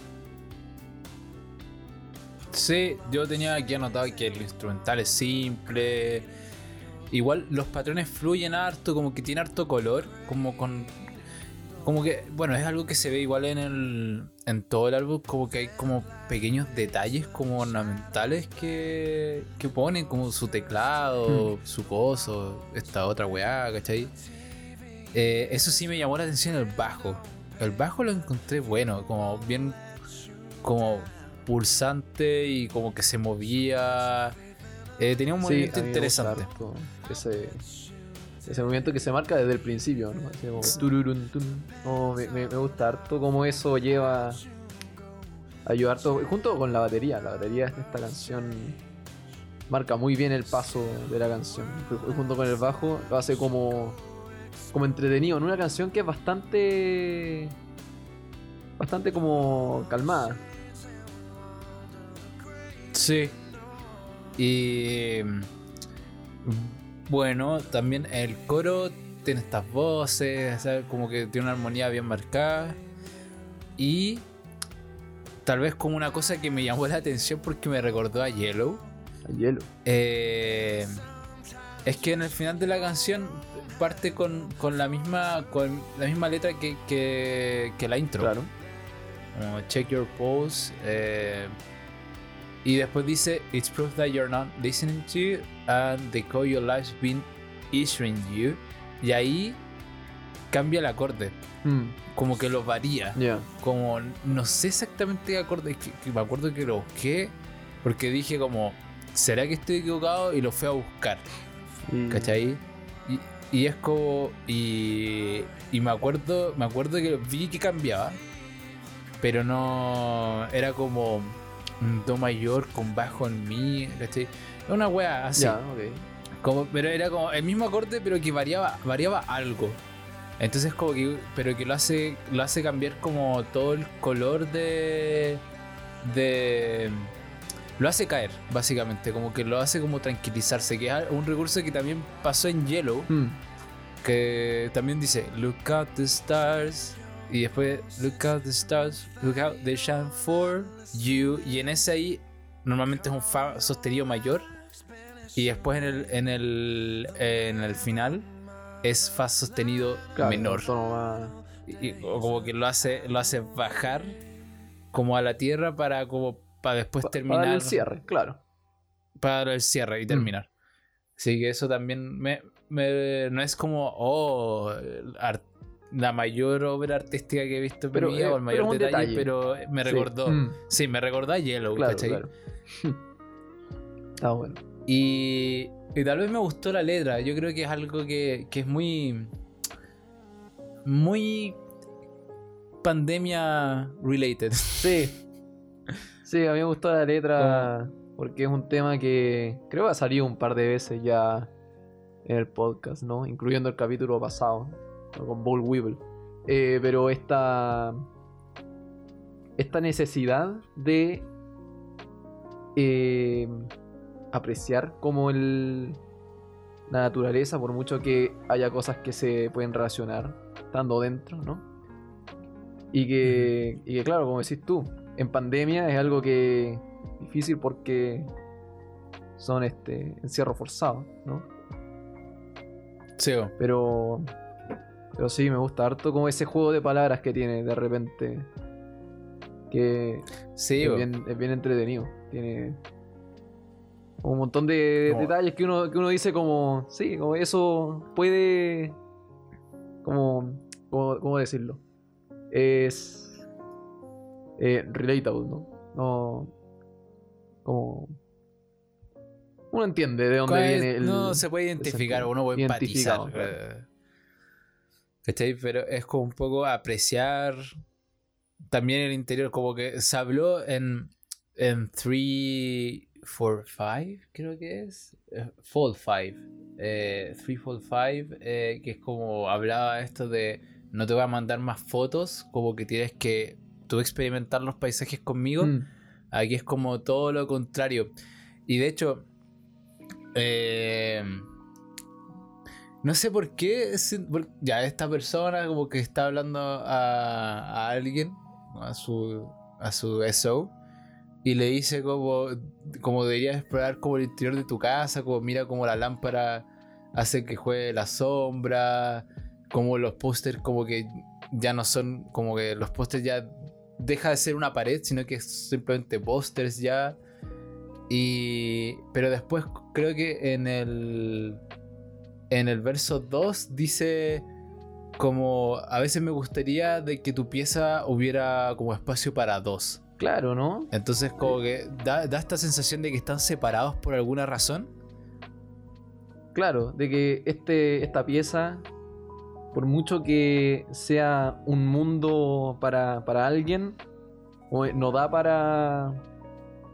Sí, yo tenía aquí anotado que el instrumental es simple. Igual los patrones fluyen harto, como que tiene harto color, como con. Como que, bueno, es algo que se ve igual en el. en todo el álbum, como que hay como pequeños detalles como ornamentales que. que ponen, como su teclado, su coso, esta otra weá, ¿cachai? Eh, eso sí me llamó la atención el bajo. El bajo lo encontré bueno, como bien. como pulsante y como que se movía. Eh, tenía un movimiento interesante. ese, ese movimiento que se marca desde el principio, ¿no? Así como tururun, tun. No, me, me- me gusta harto como eso lleva. Ayuda harto. Junto con la batería. La batería de esta canción marca muy bien el paso de la canción. Junto con el bajo lo hace como. como entretenido. En una canción que es bastante. bastante como calmada. Sí. Y. Bueno, también el coro tiene estas voces, ¿sabes? como que tiene una armonía bien marcada. Y. Tal vez como una cosa que me llamó la atención porque me recordó a Yellow. El hielo. Eh, es que en el final de la canción parte con, con la misma con la misma letra que, que, que la intro. Claro. Como check your pulse. eh, y después dice, It's proof that you're not listening to and the call your life's been issuing you. Y ahí cambia el acorde. Mm, Como que lo varía. Como no sé exactamente qué acorde. que- que me acuerdo que lo busqué. Porque dije como, ¿será que estoy equivocado? Y lo fui a buscar. Y- ¿Cachai? Y, y es como. Y, y me acuerdo. Me acuerdo que vi que cambiaba. Pero no. Era como do mayor con bajo en mi. ¿Cachai? Una wea así. Ya, ok. Como, pero era como el mismo acorde, pero que variaba, variaba algo. Entonces como que. Pero que lo hace. Lo hace cambiar como todo el color de. de. Lo hace caer, básicamente. Como que lo hace como tranquilizarse. Que es un recurso que también pasó en Yellow. Mm, Que también dice Look out the stars. Y después Look out the stars. Look out they shine for you. Y en ese ahí normalmente es un fa sostenido mayor. Y después en el, en el, en el final es fa sostenido claro, menor. Y, o como que lo hace, lo hace bajar como a la tierra para como para después pa- terminar. Para el cierre, claro. Para el cierre y terminar. Así que eso también me, me- no es como oh la mayor obra artística que he visto en Pero, mi vida eh, o el mayor detalle, detalle. pero me Sí. recordó. Mm, Sí, me recordó a Yellow, claro, ¿cachai? claro. Está bueno. Y, y tal vez me gustó la letra. Yo creo que es algo que, que es muy. Muy. Pandemia related. Sí. Sí, a mí me gustó la letra porque es un tema que creo que ha salido un par de veces ya en el podcast, ¿no? Incluyendo el capítulo pasado ¿no? con Bull Weevil. Eh, pero esta. Esta necesidad de. eh, apreciar como el. La naturaleza, por mucho que haya cosas que se pueden relacionar estando dentro, ¿no? Y que, y que claro, como decís tú, en pandemia es algo que difícil porque son este encierro forzado, ¿no? Sí. Pero pero sí me gusta harto como ese juego de palabras que tiene de repente que sí, es bien, es bien entretenido. Tiene un montón de detalles que uno, que uno dice como, sí, como eso puede, como, como- ¿cómo decirlo? Es eh, relatable, ¿no? No, como, Uno entiende de dónde viene el. no se puede identificar, uno puede empatizar. Claro. Eh, ¿Cachai? Pero es como un poco apreciar también el interior, como que se habló en, en 3, 4, 5, creo que es. eh, Fold 5. Eh, 3 Fold 5, eh, que es como hablaba esto de no te voy a mandar más fotos, como que tienes que tú experimentar los paisajes conmigo. Mm, Aquí es como todo lo contrario. Y de hecho, eh, no sé por qué, ya esta persona como que está hablando a, a alguien, a su, a su SO, y le dice como, como deberías explorar como el interior de tu casa, como mira como la lámpara hace que juegue la sombra, como los pósters como que ya no son, como que los pósters ya deja de ser una pared, sino que es simplemente pósters ya. Y. Pero después creo que en el. En el verso 2 dice. Como a veces me gustaría de que tu pieza hubiera como espacio para dos. Claro, ¿no? Entonces como que da, da esta sensación de que están separados por alguna razón. Claro, de que este, esta pieza, por mucho que sea un mundo para, para alguien, no da para.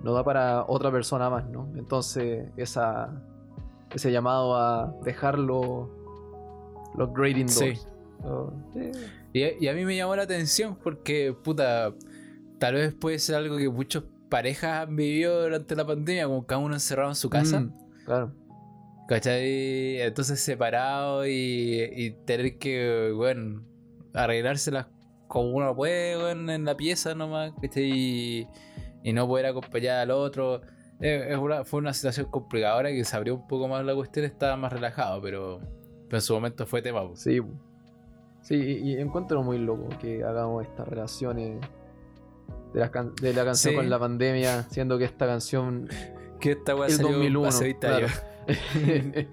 No da para otra persona más, ¿no? Entonces, esa, ese llamado a dejarlo los grading Sí. Y, y a mí me llamó la atención porque, puta, tal vez puede ser algo que muchas parejas han vivido durante la pandemia, como cada uno encerrado en su casa. Mm, claro. ¿Cachai? Entonces separado y, y tener que, bueno, arreglárselas como uno puede, weón, en la pieza nomás, ¿cachai? Y, y no poder acompañar al otro. Es una- fue una situación complicada. Ahora que se abrió un poco más la cuestión, estaba más relajado, pero, pero en su momento fue tema. pues. Sí. Sí, y, y encuentro muy loco que hagamos estas relaciones de la, can- de la canción Sí. con la pandemia, siendo que esta canción Que esta weá es salió 2001. hace 20 claro. años.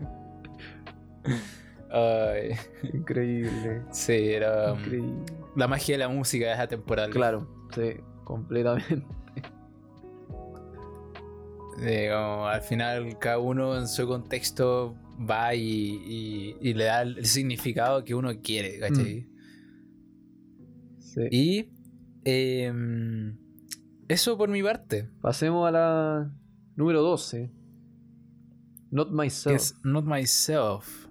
Ay, Increíble. sí, era um, Increíble. la magia de la música es atemporal. Claro, sí, completamente. Como al final cada uno en su contexto va y, y- y le da el significado que uno quiere, ¿cachai? Sí. Y em, eso por mi parte, Pasemos a la número 12. Not Myself. es Not Myself,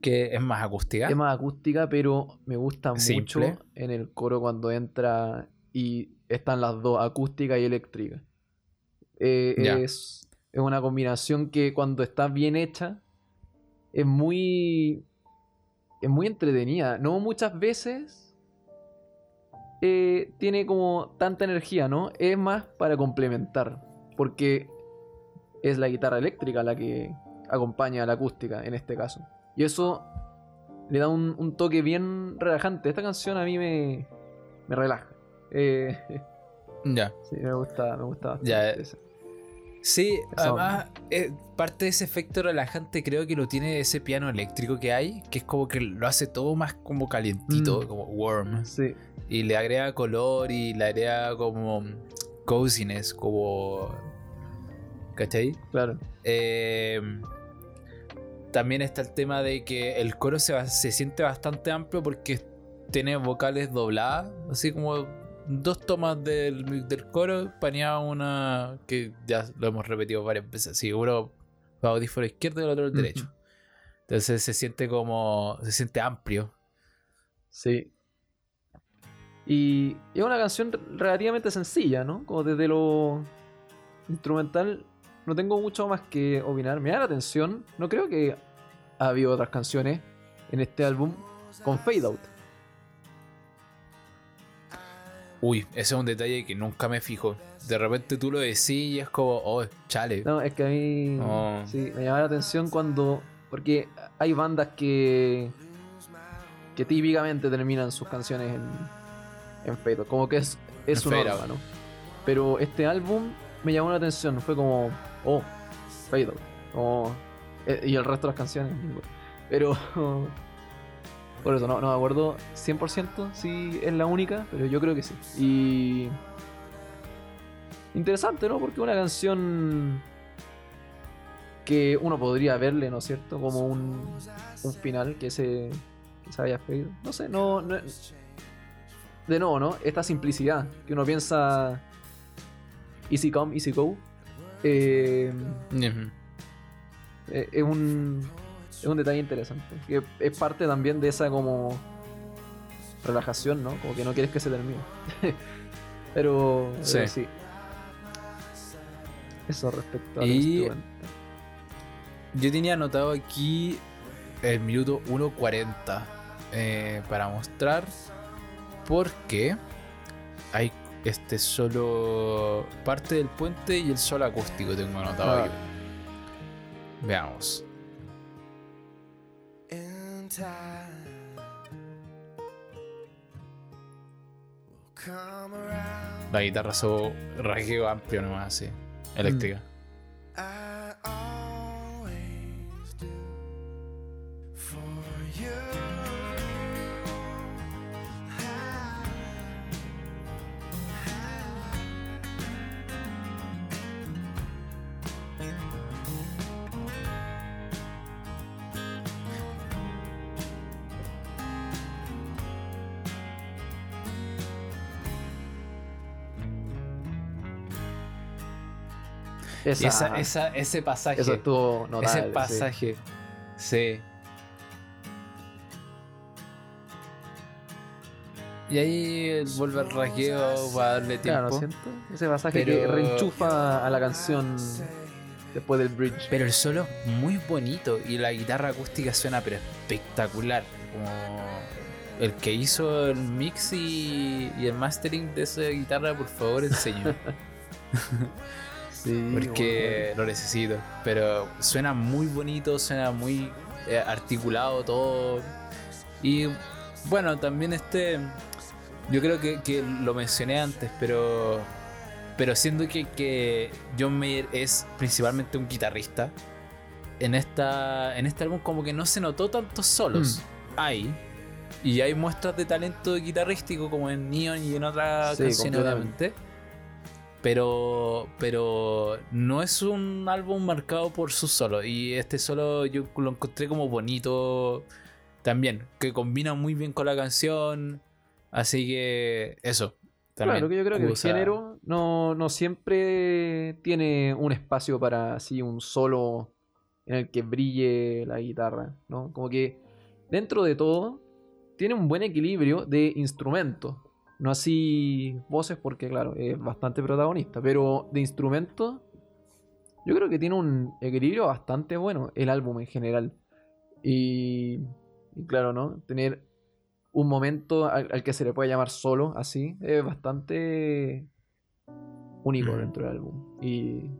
que es más acústica. Es más acústica, pero me gusta Simple. mucho en el coro cuando entra y están las dos, acústica y eléctrica. Eh, es, es una combinación que cuando está bien hecha es muy. Es muy entretenida. No muchas veces eh, tiene como tanta energía, ¿no? Es más para complementar. Porque es la guitarra eléctrica la que acompaña a la acústica en este caso. Y eso le da un, un toque bien relajante. Esta canción a mí me, me relaja. Eh, Ya. sí, me gusta, me gusta bastante. Ya. esa. Sí, además, eh, parte de ese efecto relajante creo que lo tiene ese piano eléctrico que hay, que es como que lo hace todo más como calientito, Mm. como warm. Sí, Y le agrega color y le agrega como coziness, como... ¿Cachai? claro. Eh, también está el tema de que el coro se, va- se siente bastante amplio porque tiene vocales dobladas, así como dos tomas del, del coro, paneaba una que ya lo hemos repetido varias veces, así uno va audífono izquierdo y el otro el derecho. Entonces se siente como, se siente amplio. Sí. Y y es una canción relativamente sencilla, ¿no? Como desde lo instrumental no tengo mucho más que opinar. Me da la atención. No creo que ha habido otras canciones en este álbum con fade out. Uy, ese es un detalle que nunca me fijo. De repente tú lo decís y es como, oh, chale. No, es que a mí Oh. sí, me llama la atención cuando. Porque hay bandas que. que típicamente terminan sus canciones en. en out. Como que es, es En out. ¿no? Pero este álbum me llamó la atención. Fue como. Oh, out. Como, eh, y el resto de las canciones. Pero. Por eso, no, no me acuerdo 100% si es la única, pero yo creo que sí. Y. Interesante, ¿no? Porque una canción que uno podría verle, ¿no es cierto? Como un, un final que se, que se haya pedido. No sé, no, no- De nuevo, ¿no? Esta simplicidad que uno piensa easy come, easy go. eh, eh, es un es un detalle interesante que es parte también de esa como relajación no como que no quieres que se termine pero pero Sí. sí. eso respecto al Y-. Yo tenía anotado aquí el minuto 1.40 eh, para mostrar porque hay este solo parte del puente y el solo acústico tengo anotado Ah. aquí. Veamos. La guitarra so rasgueo amplio nomás así. Eléctrica. Esa, esa, esa- ese pasaje. eso estuvo notable ese pasaje. Sí. Y ahí vuelve al rasgueo para darle tiempo. claro ¿no es cierto? ese pasaje que reenchufa a la canción después del bridge Pero el solo es muy bonito y la guitarra acústica suena pero espectacular. Como el que hizo el mix y, y el mastering de esa guitarra, por favor, enseñó. sí porque lo necesito. Pero suena muy bonito, suena muy eh, articulado todo. Y bueno, también este. Yo creo que, que lo mencioné antes, pero. Pero siendo que, que John Mayer es principalmente un guitarrista, en, esta, en este álbum como que no se notó tantos solos. Hay. Y hay muestras de talento guitarrístico como en Neon y en otras Sí, canciones, obviamente. Pero, pero no es un álbum marcado por sus solos. Y este solo yo lo encontré como bonito también. Que combina muy bien con la canción. Así que eso. También. Claro, que yo creo que el género no, no siempre tiene un espacio para así un solo en el que brille la guitarra, ¿no? Como que dentro de todo tiene un buen equilibrio de instrumentos. No así voces porque, claro, es bastante protagonista, pero de instrumentos yo creo que tiene un equilibrio bastante bueno el álbum en general. Y, y claro, ¿no? Tener un momento al, al que se le puede llamar solo, así, es bastante único Ujú. dentro del álbum. Y,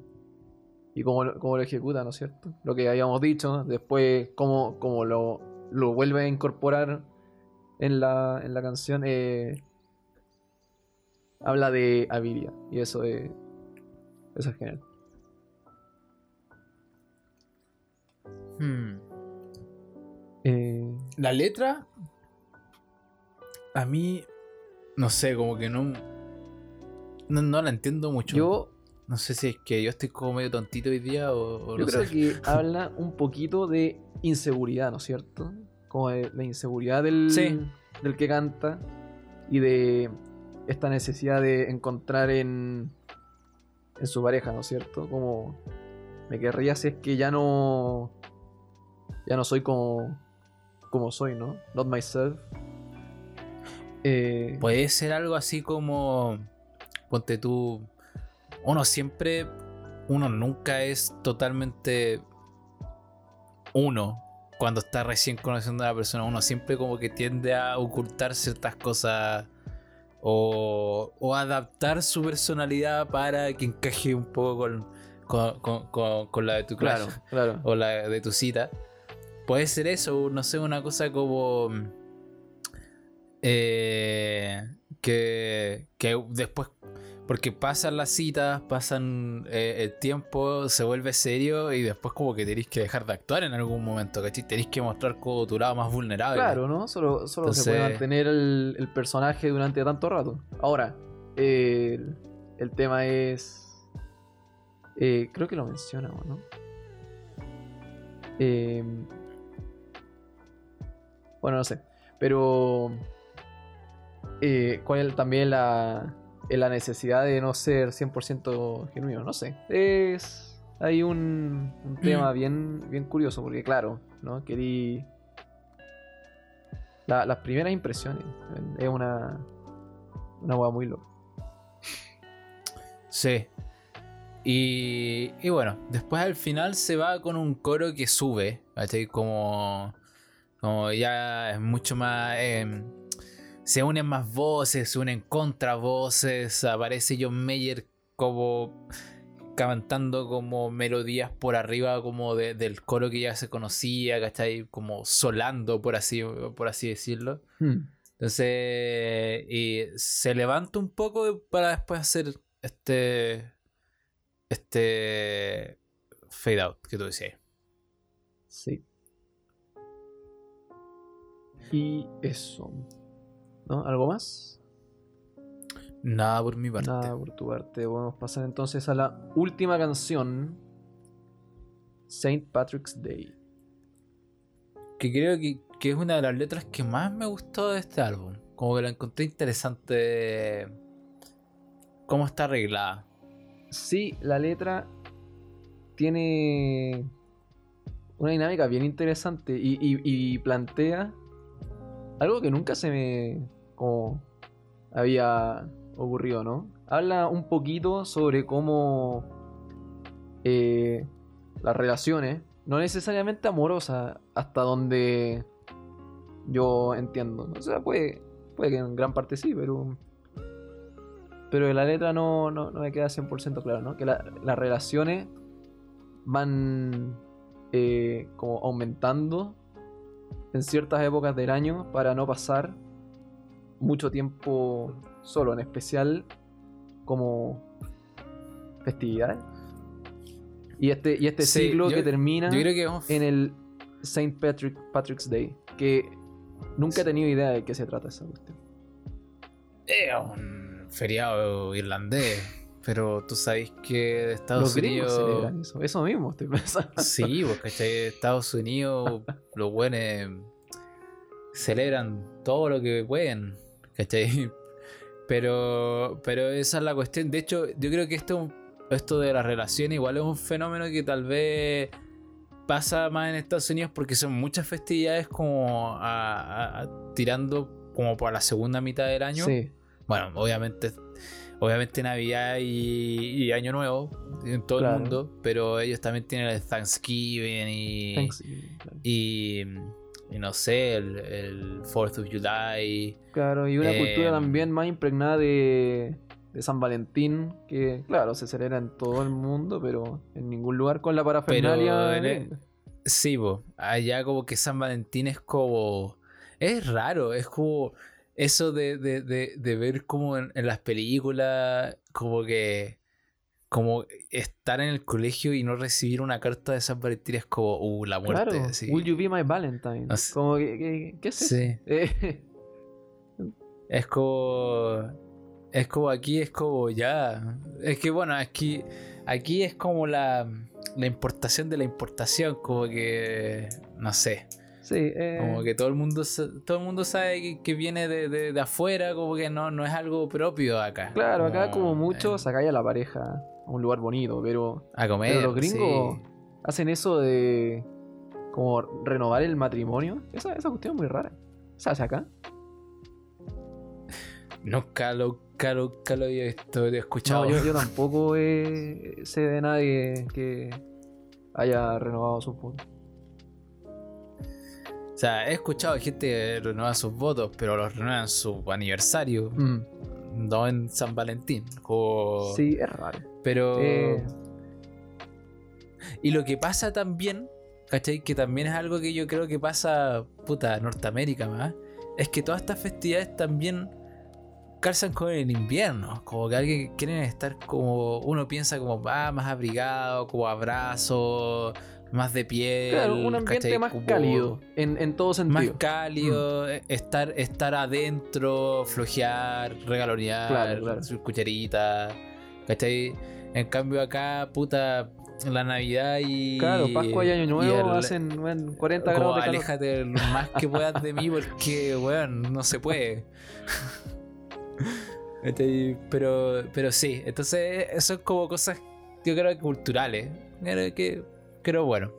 y cómo, lo- cómo lo ejecuta, ¿no es cierto? Lo que habíamos dicho, después cómo, cómo lo, lo vuelve a incorporar en la, en la canción, eh, habla de habilidad. Y eso es, eso es genial. Hmm. Eh, La letra. A mí. No sé, como que no. No, no la entiendo mucho. yo No sé si es que yo estoy como medio tontito hoy día o, o Yo no creo sé. que habla un poquito de inseguridad, ¿no es cierto? Como de la inseguridad del, Sí. del que canta y de esta necesidad de encontrar en, en su pareja, ¿no es cierto? Como me querría si es que ya no ya no soy como como soy, ¿no? Not myself. Eh, Puede ser algo así como. Ponte tú. Uno siempre. Uno nunca es totalmente. Uno. Cuando está recién conociendo a la persona. Uno siempre como que tiende a ocultar ciertas cosas. O, o adaptar su personalidad para que encaje un poco con, con, con- con- con la de tu crush claro, claro. o la de tu cita. Puede ser eso, no sé, una cosa como. eh, que, que después. Porque pasan las citas, pasan eh, el tiempo, se vuelve serio y después, como que tenéis que dejar de actuar en algún momento, ¿cachai? Tenéis que mostrar como tu lado más vulnerable. Claro, ¿no? Solo, solo se puede mantener el, el personaje durante tanto rato. Ahora, el, el tema es. eh, creo que lo mencionamos, ¿no? Eh, bueno, no sé. Pero. eh, ¿Cuál es también la, es la necesidad de no ser 100% genuino? No sé. Es. Hay un, un tema bien, bien curioso, porque, claro, ¿no? Querí. la- las primeras impresiones. Es una. Una hueá muy loca. Sí. Y, y bueno, después al final se va con un coro que sube, ¿cachai? Como, como ya es mucho más... eh, se unen más voces, se unen contravoces, aparece John Mayer como cantando como melodías por arriba como de- del coro que ya se conocía, ¿cachai? Como solando, por así, por así decirlo. Hmm. Entonces, y se levanta un poco para después hacer este. Este. Fade out que tú decías. Sí. Y eso. ¿No? ¿Algo más? Nada por mi parte. Nada por tu parte. Podemos pasar entonces a la última canción. Saint Patrick's Day. Que creo que, que es una de las letras que más me gustó de este álbum. Como que la encontré interesante. Cómo está arreglada. Sí, la letra tiene una dinámica bien interesante y, y- y plantea algo que nunca se me como había ocurrido, ¿no? Habla un poquito sobre cómo eh, las relaciones, no necesariamente amorosas, hasta donde yo entiendo. O sea, puede, puede que en gran parte sí, pero pero la letra no, no, no me queda 100% claro, ¿no? Que la- las relaciones van eh, como aumentando en ciertas épocas del año para no pasar mucho tiempo solo, en especial como festividades. Y este, y este Sí, ciclo yo- que termina Yo creo que vamos- en el Saint Patrick, Patrick's Day, que nunca he tenido idea de qué se trata esa cuestión. es un feriado irlandés. Pero tú sabes que Estados Los Unidos. celebran eso, eso mismo estoy pensando. Sí, ¿cachai? Estados Unidos, los buenos celebran todo lo que pueden, ¿cachai? Pero, pero esa es la cuestión. De hecho, yo creo que esto, esto de las relaciones igual es un fenómeno que tal vez pasa más en Estados Unidos porque son muchas festividades como a- a- a- tirando como para la segunda mitad del año. Sí, Bueno, obviamente, obviamente Navidad y, y Año Nuevo en todo Claro. el mundo, pero ellos también tienen el Thanksgiving y no sé, el, el 4th of July. Claro, y una Eh, cultura también más impregnada de, de San Valentín, que claro, se celebra en todo el mundo, pero en ningún lugar con la parafernalia. e-. Sí, po, allá como que San Valentín es como... Es raro, es como eso de, de, de, de ver como en, en las películas, como que... Como estar en el colegio y no recibir una carta de Valentín es como, uh, la muerte. Claro, así. Will you be my Valentine? No sé. Como que, que- ¿qué es? Sí. Eh, Es como. Es como aquí, es como ya. Es que bueno, aquí, aquí es como la, la importación de la importación, como que. No sé. sí, eh, Como que todo el mundo todo el mundo sabe que, que viene de, de- de afuera, como que no, no es algo propio acá. claro, acá como mucho eh, sacáis a la pareja un lugar bonito, pero, a comer. pero los gringos sí. hacen eso de como renovar el matrimonio. Esa, esa cuestión es muy rara. ¿Se hace acá? Nunca lo, nunca, lo- había escuchado. No, yo, yo tampoco eh, sé de nadie que haya renovado su votos. O sea, he escuchado gente que renueva sus votos, pero los renuevan en su aniversario, no en San Valentín. Como... Sí, es raro. Pero. Eh. Y lo que pasa también, ¿cachai? Que también es algo que yo creo que pasa, puta, Norteamérica más. Es que todas estas festividades también calzan con el invierno. Como que alguien quieren estar como. Uno piensa como, ah, más abrigado, como abrazo, más de piel. Claro, un ambiente ¿cachai? más Como cálido en, en todo Más sentido. cálido, estar, estar adentro, flojear, regalonear, Claro, claro. su cucharita. ¿Cachai? En cambio acá, puta, la Navidad y. Claro, Pascua y Año y Nuevo el- hacen weón, 40 como grados de calor. aléjate lo más que puedas de mí porque, weón, no se puede. Pero, pero sí, entonces eso es como cosas, yo creo que culturales. Creo que, creo bueno.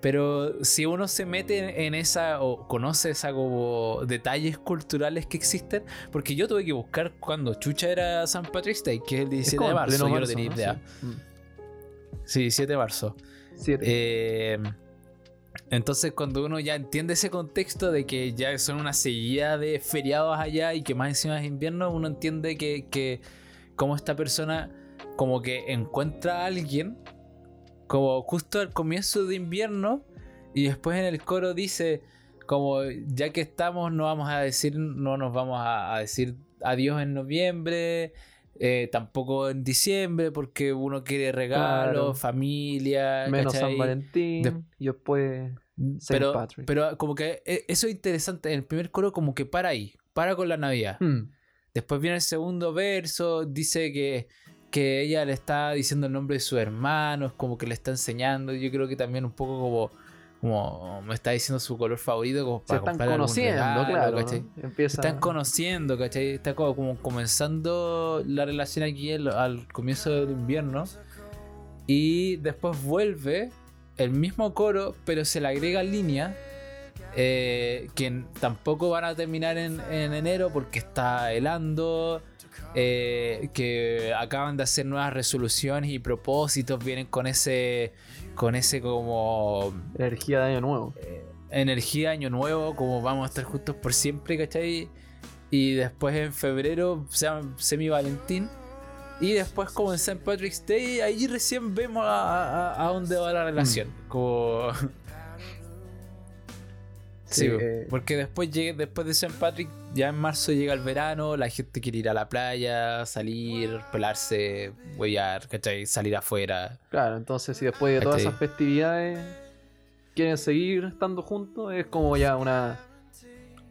Pero si uno se mete en esa o conoce esa como detalles culturales que existen, porque yo tuve que buscar cuando Chucha era San Patrick's Day, que es el Es 17 como de marzo, yo no tenía idea. Sí. Mm. Sí, 17 de marzo. Eh, entonces, cuando uno ya entiende ese contexto de que ya son una seguida de feriados allá y que más encima es invierno, uno entiende que, que como esta persona como que encuentra a alguien como justo al comienzo de invierno y después en el coro dice como ya que estamos no vamos a decir no nos vamos a, a decir adiós en noviembre eh, tampoco en diciembre porque uno quiere regalos Claro. familia Menos ¿cachai? San Valentín. De- y después. Pero, Patrick. pero como que eh, eso es interesante en el primer coro como que para ahí para con la navidad Mm. Después viene el segundo verso, dice que, que ella le está diciendo el nombre de sus hermanos, como que le está enseñando. Yo creo que también un poco como, como me está diciendo su color favorito, como Se para están comprar algún conociendo, regalo, claro. ¿cachai? Se están conociendo, ¿cachai? Está como, como comenzando la relación aquí al, al comienzo del invierno. Y después vuelve el mismo coro, pero se le agrega línea. eh, que tampoco van a terminar en, en enero porque está helando. Eh, que acaban de hacer nuevas resoluciones y propósitos. Vienen con ese. Con ese como Energía de año nuevo. energía año nuevo, como vamos a estar juntos por siempre, ¿cachai? Y después en febrero, sea semi Valentín. Y después como en St. Patrick's Day, ahí recién vemos a, a- a dónde va la relación. Como... Sí, Sí, eh. porque después después de St. Patrick, ya en marzo llega el verano, la gente quiere ir a la playa, salir, pelarse, huellar, ¿cachai? Salir afuera. Claro, entonces si después de todas ¿Cachai? esas festividades quieren seguir estando juntos, es como ya una,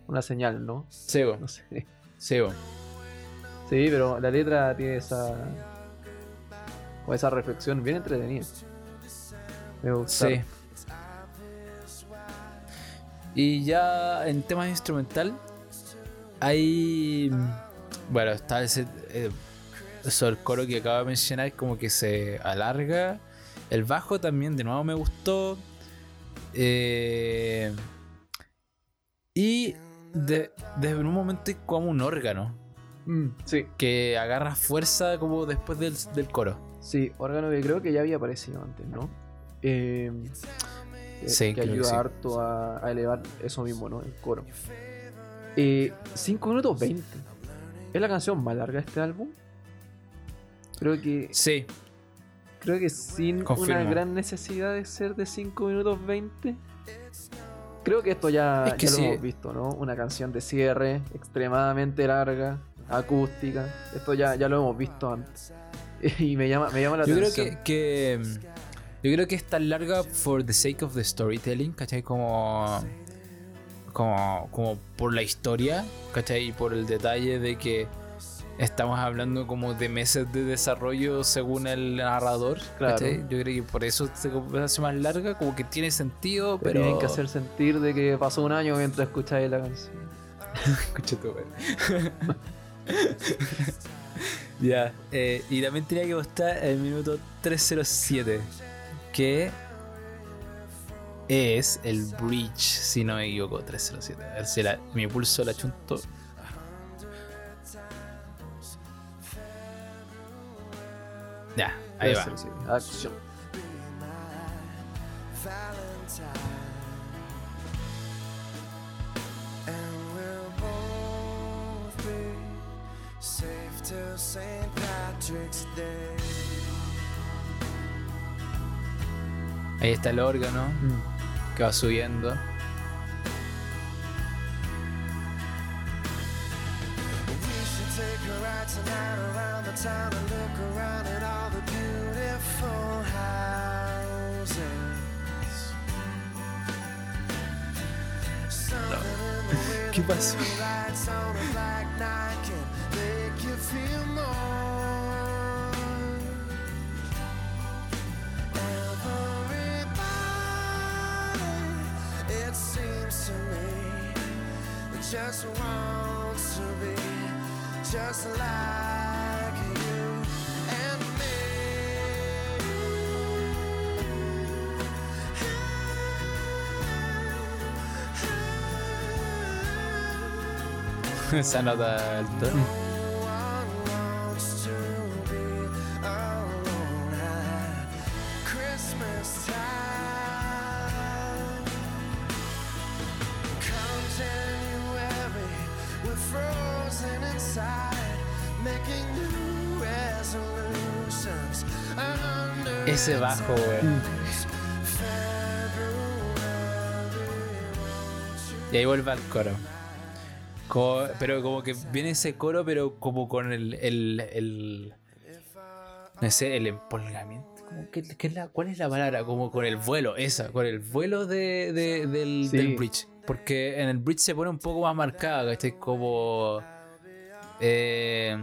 una señal, ¿no? Sí, bo, No sé. sí, bo. Sí, pero la letra tiene esa. Como esa reflexión bien entretenida. Me gusta. Sí. Y ya en temas instrumental, hay. Bueno, está ese. eh, eso, el coro que acabo de mencionar, como que se alarga. El bajo también, de nuevo, me gustó. Eh, y de, de un momento como un órgano Mm, sí, que agarra fuerza como después del, del coro. sí, órgano que creo que ya había aparecido antes, ¿no? Eh, que, Sí, que creo que ayuda sí. harto a, a elevar eso mismo, ¿no? El coro. 5 minutos 20. ¿Es la canción más larga de este álbum? Creo que Sí, Creo que sin Confirmo. una gran necesidad de ser de 5 minutos 20. Creo que esto ya, Es que ya lo hemos visto, ¿no? Una canción de cierre extremadamente larga, acústica. Esto ya, ya lo hemos visto antes. Y me llama, me llama la Yo creo atención. que, que, yo creo que es tan larga for the sake of the storytelling, ¿cachai? Como, como, como por la historia, ¿cachai? Y por el detalle de que estamos hablando como de meses de desarrollo según el narrador, Claro. ¿cachai? Yo creo que por eso se hace más larga, como que tiene sentido, pero... Tienen que hacer sentir de que pasó un año mientras escucháis la canción. Escucha tu. Ya, eh, y también tenía que mostrar el minuto 307, que es el bridge, si no me equivoco, 307. A ver si la- mi pulso la chunto. Ya, ahí va. Acción. Ahí está el órgano Mm. Que va subiendo. Should take resolutions. Under Ese bajo, weón. Y ahí vuelve al coro. Pero como que viene ese coro, pero como con el. el, el no sé, el empolgamiento. Como que, que es la, ¿Cuál es la palabra? Como con el vuelo, esa, con el vuelo de, de- del, Sí. del bridge. Porque en el bridge se pone un poco más marcada, ¿cachai? Como. Eh,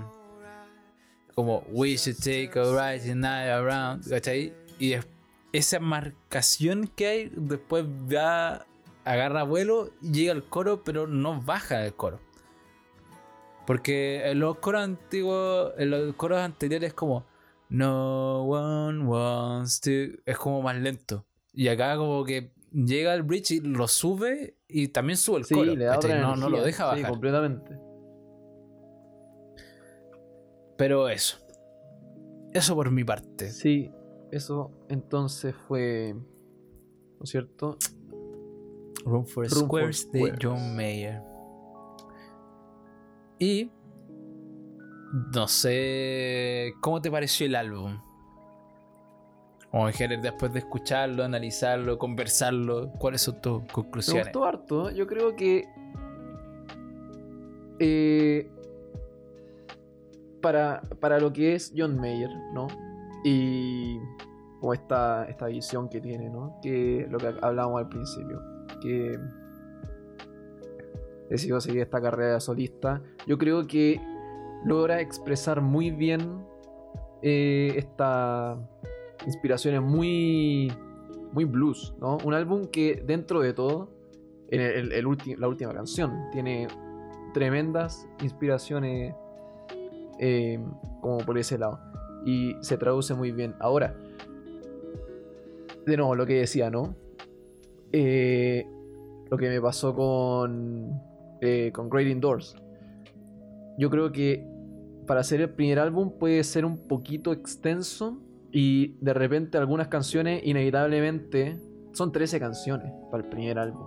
como We should take a ride tonight around, ¿cachai? Y es- esa marcación que hay, después va, agarra vuelo, llega al coro, pero no baja el coro. Porque en los coros antiguos, en los coros anteriores, como No one wants to. Es como más lento. Y acá, como que llega el bridge y lo sube y también sube el Sí, coro. le da otra no, no lo deja Sí, bajar. completamente. pero eso. Eso por mi parte. Sí, eso entonces fue. ¿No es cierto? Room for Room for Squares de Squares. John Mayer. Y no sé cómo te pareció el álbum. Como en general, después de escucharlo, analizarlo, conversarlo, ¿cuáles son tus Me conclusiones? gustó harto. Yo creo que. eh, para, para lo que es John Mayer, ¿no? Y. Como esta, esta visión que tiene, ¿no? Que lo que hablábamos al principio. Que. Decidió seguir esta carrera solista. Yo creo que logra expresar muy bien eh, esta inspiraciones muy muy blues, ¿no? Un álbum que dentro de todo, en el- la última canción, tiene tremendas inspiraciones eh, como por ese lado. Y se traduce muy bien. Ahora, de nuevo, lo que decía, ¿no? Eh, lo que me pasó con, eh, con Great Indoors. Yo creo que para hacer el primer álbum puede ser un poquito extenso y de repente algunas canciones inevitablemente son 13 canciones para el primer álbum.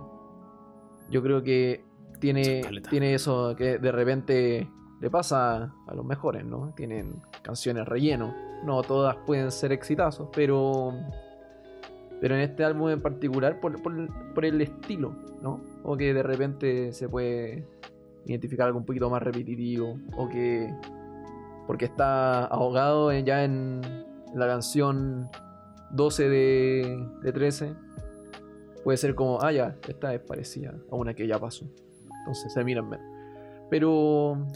Yo creo que tiene, caleta. tiene eso que de repente le pasa a los mejores, ¿no? Tienen canciones relleno. No todas pueden ser exitazos, pero pero en este álbum en particular por, por- por el estilo, ¿no? O que de repente se puede identificar algo un poquito más repetitivo o que porque está ahogado ya en la canción 12 de, de 13 puede ser como, ah ya, esta es parecida a una que ya pasó entonces se miran menos pero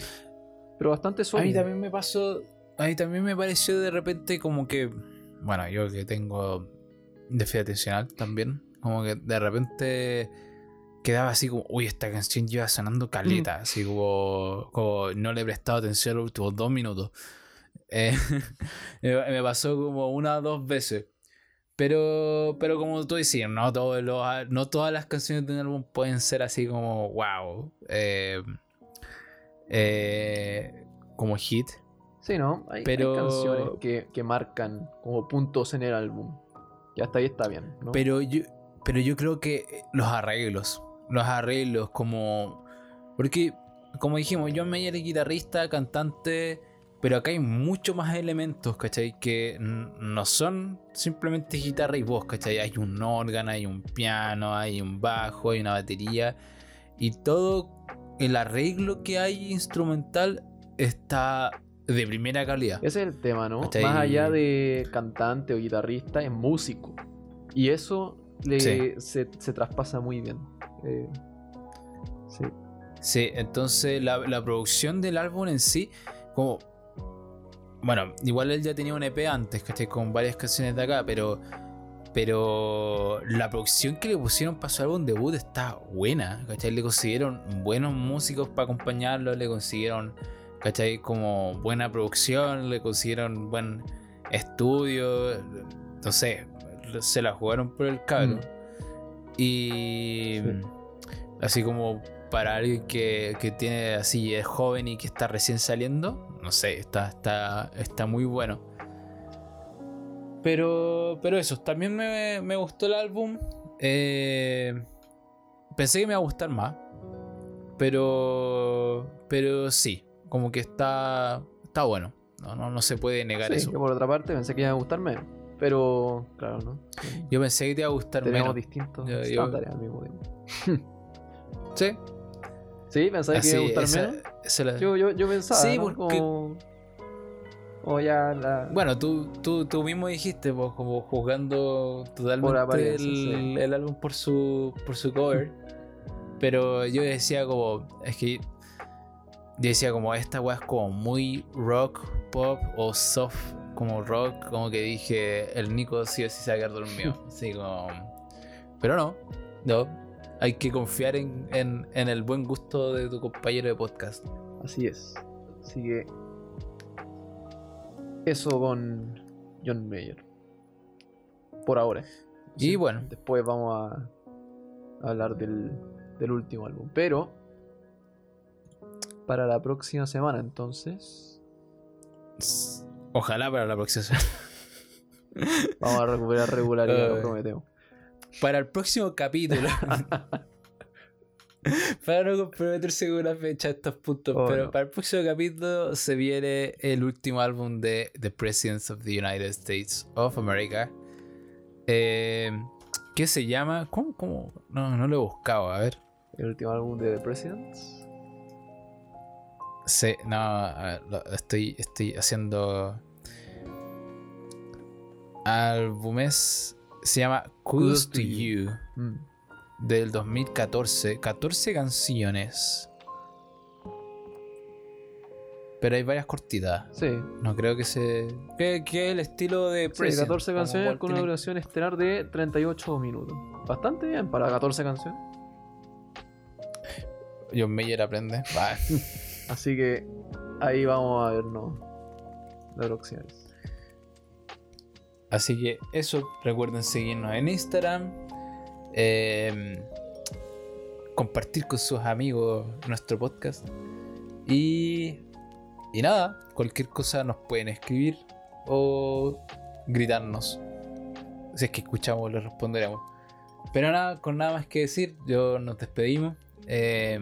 pero bastante A mí sólido también me pasó. A también me pareció de repente como que. Bueno, yo que tengo déficit atencional también. Como que de repente quedaba así como, uy, esta canción lleva sonando caleta. Así como, como no le he prestado atención los últimos dos minutos. Eh, me pasó como una o dos veces. Pero, pero como tú decías, no, todos los- no todas las canciones de un álbum pueden ser así como, wow. eh, eh, como hit. sí no hay, hay canciones que, que marcan como puntos en el álbum y hasta ahí está bien. Pero yo, pero yo creo que los arreglos, los arreglos como... Porque, como dijimos, John Mayer es guitarrista, cantante, pero acá hay mucho más elementos, ¿cachai? Que no son simplemente guitarra y voz, ¿cachai? Hay un órgano, hay un piano, hay un bajo, hay una batería. Y todo el arreglo que hay instrumental está de primera calidad. Ese es el tema, ¿no? Más allá de cantante o guitarrista, es músico. Y eso le, Sí. se, se traspasa muy bien. Eh, sí. Sí, entonces la, la producción del álbum en sí, como. Bueno, igual él ya tenía un EP antes, que con varias canciones de acá, pero. Pero la producción que le pusieron para su álbum debut está buena, ¿cachai? Le consiguieron buenos músicos para acompañarlo, le consiguieron, ¿cachai? Como buena producción, le consiguieron buen estudio, no sé, se la jugaron por el cabro. Mm. Y Sí. así como para alguien que, que tiene así, es joven y que está recién saliendo, no sé, está, está, está muy bueno. Pero, pero eso, también me, me gustó el álbum. Eh, pensé que me iba a gustar más. Pero, pero sí, como que está, está bueno. No, no, no se puede negar Sí, eso. que por otra parte pensé que iba a gustar menos. Pero, claro, ¿no? Yo pensé que te iba a gustar Tenemos menos. distintos Yo- yo- al mismo tiempo. Sí, ¿Sí? ¿Pensáis que iba a gustar esa- menos? esa la- Yo, yo, yo pensaba, Sí, ¿no? porque- Como... O ya la... Bueno, tú, tú, tú mismo dijiste, pues, como juzgando totalmente el, sí. el álbum por su, por su cover. Pero yo decía como, es que decía como, esta weá es como muy rock, pop o soft, como rock, como que dije, el Nico sí o sí se va a quedar dormido. Así como... Pero no, no, hay que confiar en, en, en el buen gusto de tu compañero de podcast. Así es. Así que... Eso con John Mayer. Por ahora. Y bueno, Después vamos a a hablar del, del último álbum. Pero... Para la próxima semana, entonces... ojalá para la próxima semana. Vamos a recuperar regularidad, lo prometemos. para el próximo capítulo. para no comprometerse con una fecha a estos puntos. Oh, pero no. para el próximo capítulo se viene el último álbum de The Presidents of the United States of America. Eh, ¿Qué se llama? ¿Cómo? cómo? No, no lo he buscado, a ver. El último álbum de The Presidents. Sí, no, estoy, estoy haciendo. Álbumes. Se llama Kudos to You. Mm. del 2014. 14 canciones. Pero hay varias cortitas. Sí. No creo que se. Que, que el estilo de Sí, President, 14 como canciones con una duración estelar de 38 minutos. Bastante bien para 14 canciones. John Mayer aprende. Así que ahí vamos a vernos la próxima vez. Así que eso, recuerden seguirnos en Instagram. eh, compartir con sus amigos nuestro podcast. Y, y nada, cualquier cosa nos pueden escribir o gritarnos. Si es que escuchamos, les responderemos. Pero nada, con nada más que decir, yo nos despedimos. Eh,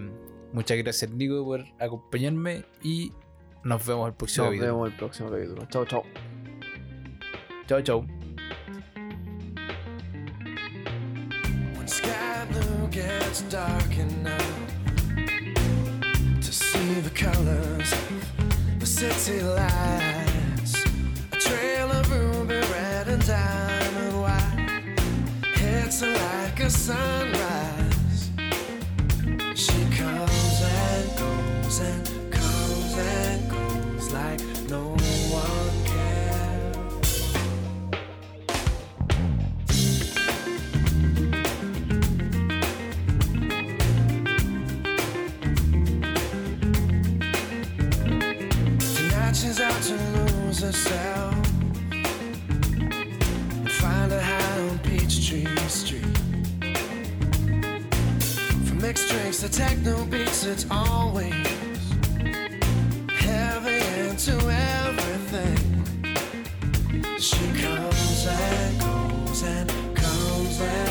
muchas gracias, Nico, por acompañarme. Y nos vemos el próximo Nos video. vemos el próximo capítulo. Chao, chao. Chao, chao. Gets dark enough to see the colors of the city lights, a trail of ruby red and diamond white hits like a sunrise. Goes and comes and goes like no one cares. Tonight she's out to lose herself find a high on Peachtree Street. From mixed drinks to techno beats, it's always and goes and comes and